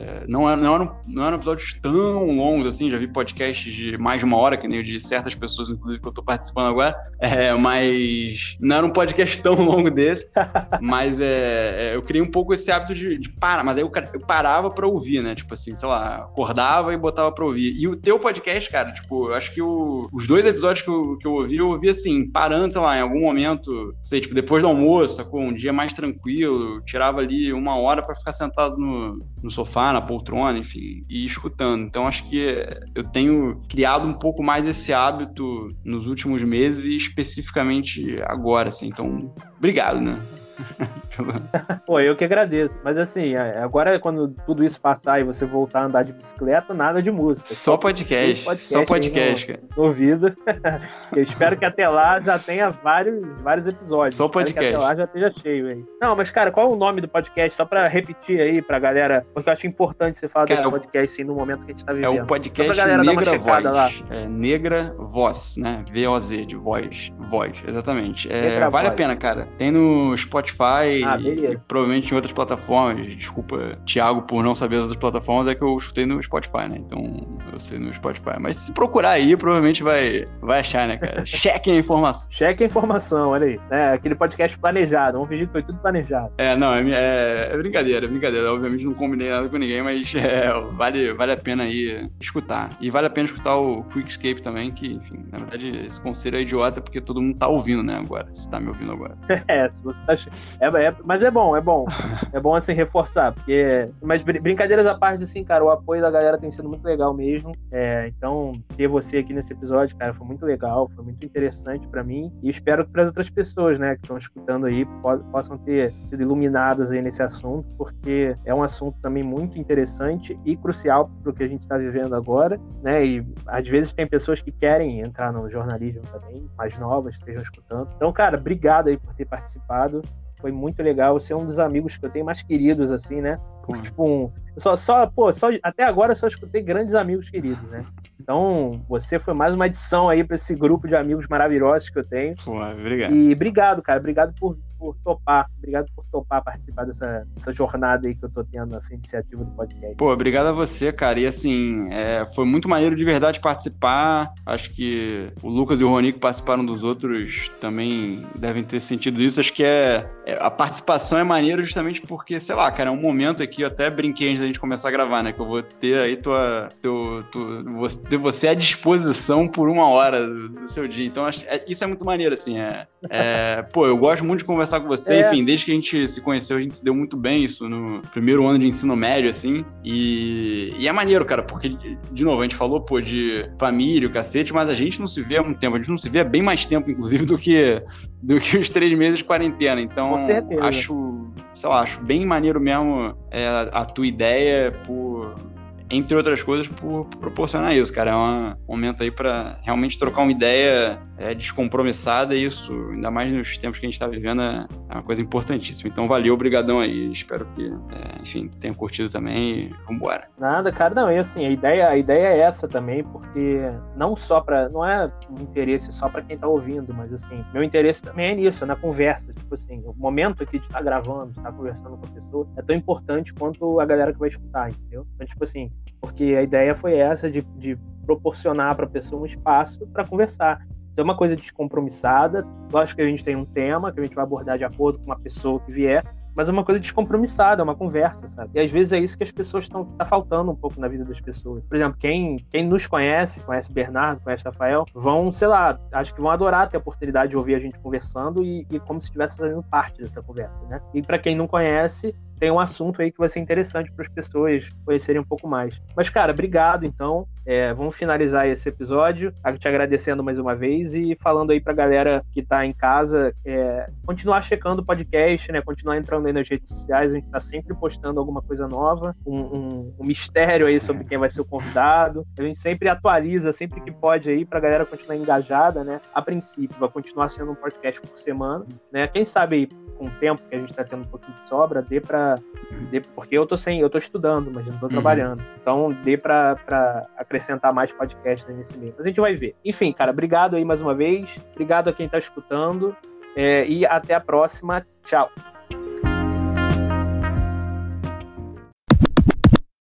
É, não, era, não, eram, não eram episódios tão longos assim, já vi podcasts de mais de uma hora, que nem o de certas pessoas, inclusive, que eu tô participando agora, é, mas não era um podcast tão [LAUGHS] longo desse, mas é, é, eu criei um pouco esse hábito de, de parar, mas aí eu, eu parava pra ouvir, né, tipo assim, sei lá, acordava e botava pra ouvir. E o teu podcast, cara, tipo, eu acho que o, os dois episódios que eu, que eu ouvi, eu ouvi assim, parando, sei lá, em algum momento, sei, tipo, depois do almoço, sacou? Um dia mais tranquilo, tirava ali uma hora para ficar sentado no, no sofá, na poltrona, enfim, e escutando. Então acho que eu tenho criado um pouco mais esse hábito nos últimos meses e especificamente agora, assim. Então, obrigado, né? [LAUGHS] Pô, eu que agradeço. Mas assim, agora quando tudo isso passar e você voltar a andar de bicicleta, nada de música. Só, só podcast, podcast. Só podcast, cara. No, ouvido. [LAUGHS] eu espero que até lá já tenha vários, vários episódios. Só podcast. até lá já esteja cheio aí. Não, mas cara, qual é o nome do podcast? Só pra repetir aí pra galera, porque eu acho importante você falar cara, desse podcast sim, no momento que a gente tá vivendo. É o podcast Negra Voz. Lá. É, Negra Voz, né? V-O-Z, de voz. Voz, exatamente. É, vale voz. a pena, cara. Tem no Spotify Spotify ah, e, provavelmente em outras plataformas. Desculpa, Thiago, por não saber as outras plataformas, é que eu chutei no Spotify, né? Então eu sei no Spotify. Mas se procurar aí, provavelmente vai, vai achar, né, cara? [LAUGHS] Cheque a informação. Cheque a informação, olha aí. É, aquele podcast planejado. Vamos fingir que foi tudo planejado. É, não, é, é, é brincadeira, é brincadeira. Obviamente não combinei nada com ninguém, mas [LAUGHS] é, vale, vale a pena aí escutar. E vale a pena escutar o Quickscape também, que, enfim, na verdade, esse conselho é idiota porque todo mundo tá ouvindo, né, agora. Se tá me ouvindo agora. [LAUGHS] é, se você tá É, é, mas é bom, é bom. [LAUGHS] É bom assim reforçar, porque. Mas brincadeiras à parte, assim, cara, o apoio da galera tem sido muito legal mesmo. É, então, ter você aqui nesse episódio, cara, foi muito legal, foi muito interessante para mim. E espero que para as outras pessoas, né, que estão escutando aí, possam ter sido iluminadas aí nesse assunto, porque é um assunto também muito interessante e crucial para o que a gente está vivendo agora, né? E às vezes tem pessoas que querem entrar no jornalismo também, mais novas, que estejam escutando. Então, cara, obrigado aí por ter participado foi muito legal. Você é um dos amigos que eu tenho mais queridos, assim, né? Tipo, um, só, só, pô, só, até agora eu só escutei grandes amigos queridos, né? Então, você foi mais uma adição aí para esse grupo de amigos maravilhosos que eu tenho. Pô, obrigado. E obrigado, cara. Obrigado por, por topar. Obrigado por topar participar dessa, dessa jornada aí que eu tô tendo, essa iniciativa do podcast. Pô, obrigado a você, cara. E assim, é, foi muito maneiro de verdade participar. Acho que o Lucas e o que participaram dos outros também devem ter sentido isso. Acho que é, é a participação é maneiro justamente porque, sei lá, cara, é um momento aqui, eu até brinquei antes da gente começar a gravar, né? Que eu vou ter aí tua. Teu, tu, ter você à disposição por uma hora do, seu dia. Então, acho, é, isso é muito maneiro, assim. É, é, pô, eu gosto muito de conversar com você. É. Enfim, desde que a gente se conheceu, a gente se deu muito bem isso no primeiro ano de ensino médio, assim. E, e é maneiro, cara, porque, de novo, a gente falou, pô, de família, o cacete, mas a gente não se vê há muito tempo. A gente não se vê há bem mais tempo, inclusive, do que, do que os três meses de quarentena. Então, acho, sei lá, acho bem maneiro mesmo é, a tua ideia por entre outras coisas, por proporcionar isso, cara. É um momento aí para realmente trocar uma ideia é, descompromissada isso, ainda mais nos tempos que a gente está vivendo, é, é uma coisa importantíssima. Então, valeu, obrigadão aí. Espero que, é, enfim, tenham curtido também e vambora. Nada, cara, não, e assim, a ideia, a ideia é essa também, porque não só para não é um interesse só para quem tá ouvindo, mas assim, meu interesse também é nisso, na conversa. Tipo assim, o momento aqui de estar tá gravando, de estar tá conversando com a pessoa, é tão importante quanto a galera que vai escutar, entendeu? Então, tipo assim, porque a ideia foi essa de, de proporcionar para a pessoa um espaço para conversar. Então, é uma coisa descompromissada. Lógico que a gente tem um tema que a gente vai abordar de acordo com uma pessoa que vier, mas é uma coisa descompromissada, é uma conversa, sabe? E às vezes é isso que as pessoas estão tá faltando um pouco na vida das pessoas. Por exemplo, quem, quem nos conhece, conhece Bernardo, conhece Rafael, vão, sei lá, acho que vão adorar ter a oportunidade de ouvir a gente conversando e, e como se estivesse fazendo parte dessa conversa, né? E para quem não conhece, tem um assunto aí que vai ser interessante para as pessoas conhecerem um pouco mais. Mas, cara, obrigado, então. É, vamos finalizar esse episódio, te agradecendo mais uma vez e falando aí para a galera que está em casa, é, continuar checando o podcast, né? Continuar entrando aí nas redes sociais, a gente está sempre postando alguma coisa nova, um, um, um, mistério aí sobre quem vai ser o convidado. A gente sempre atualiza, sempre que pode aí, para a galera continuar engajada, né? A princípio, vai continuar sendo um podcast por semana, né? Quem sabe aí, com o tempo que a gente está tendo um pouquinho de sobra, dê para porque eu tô sem, eu tô estudando, mas não tô uhum. trabalhando. Então dê para acrescentar mais podcasts nesse meio. Mas a gente vai ver. Enfim, cara, obrigado aí mais uma vez. Obrigado a quem tá escutando. É, e até a próxima. Tchau.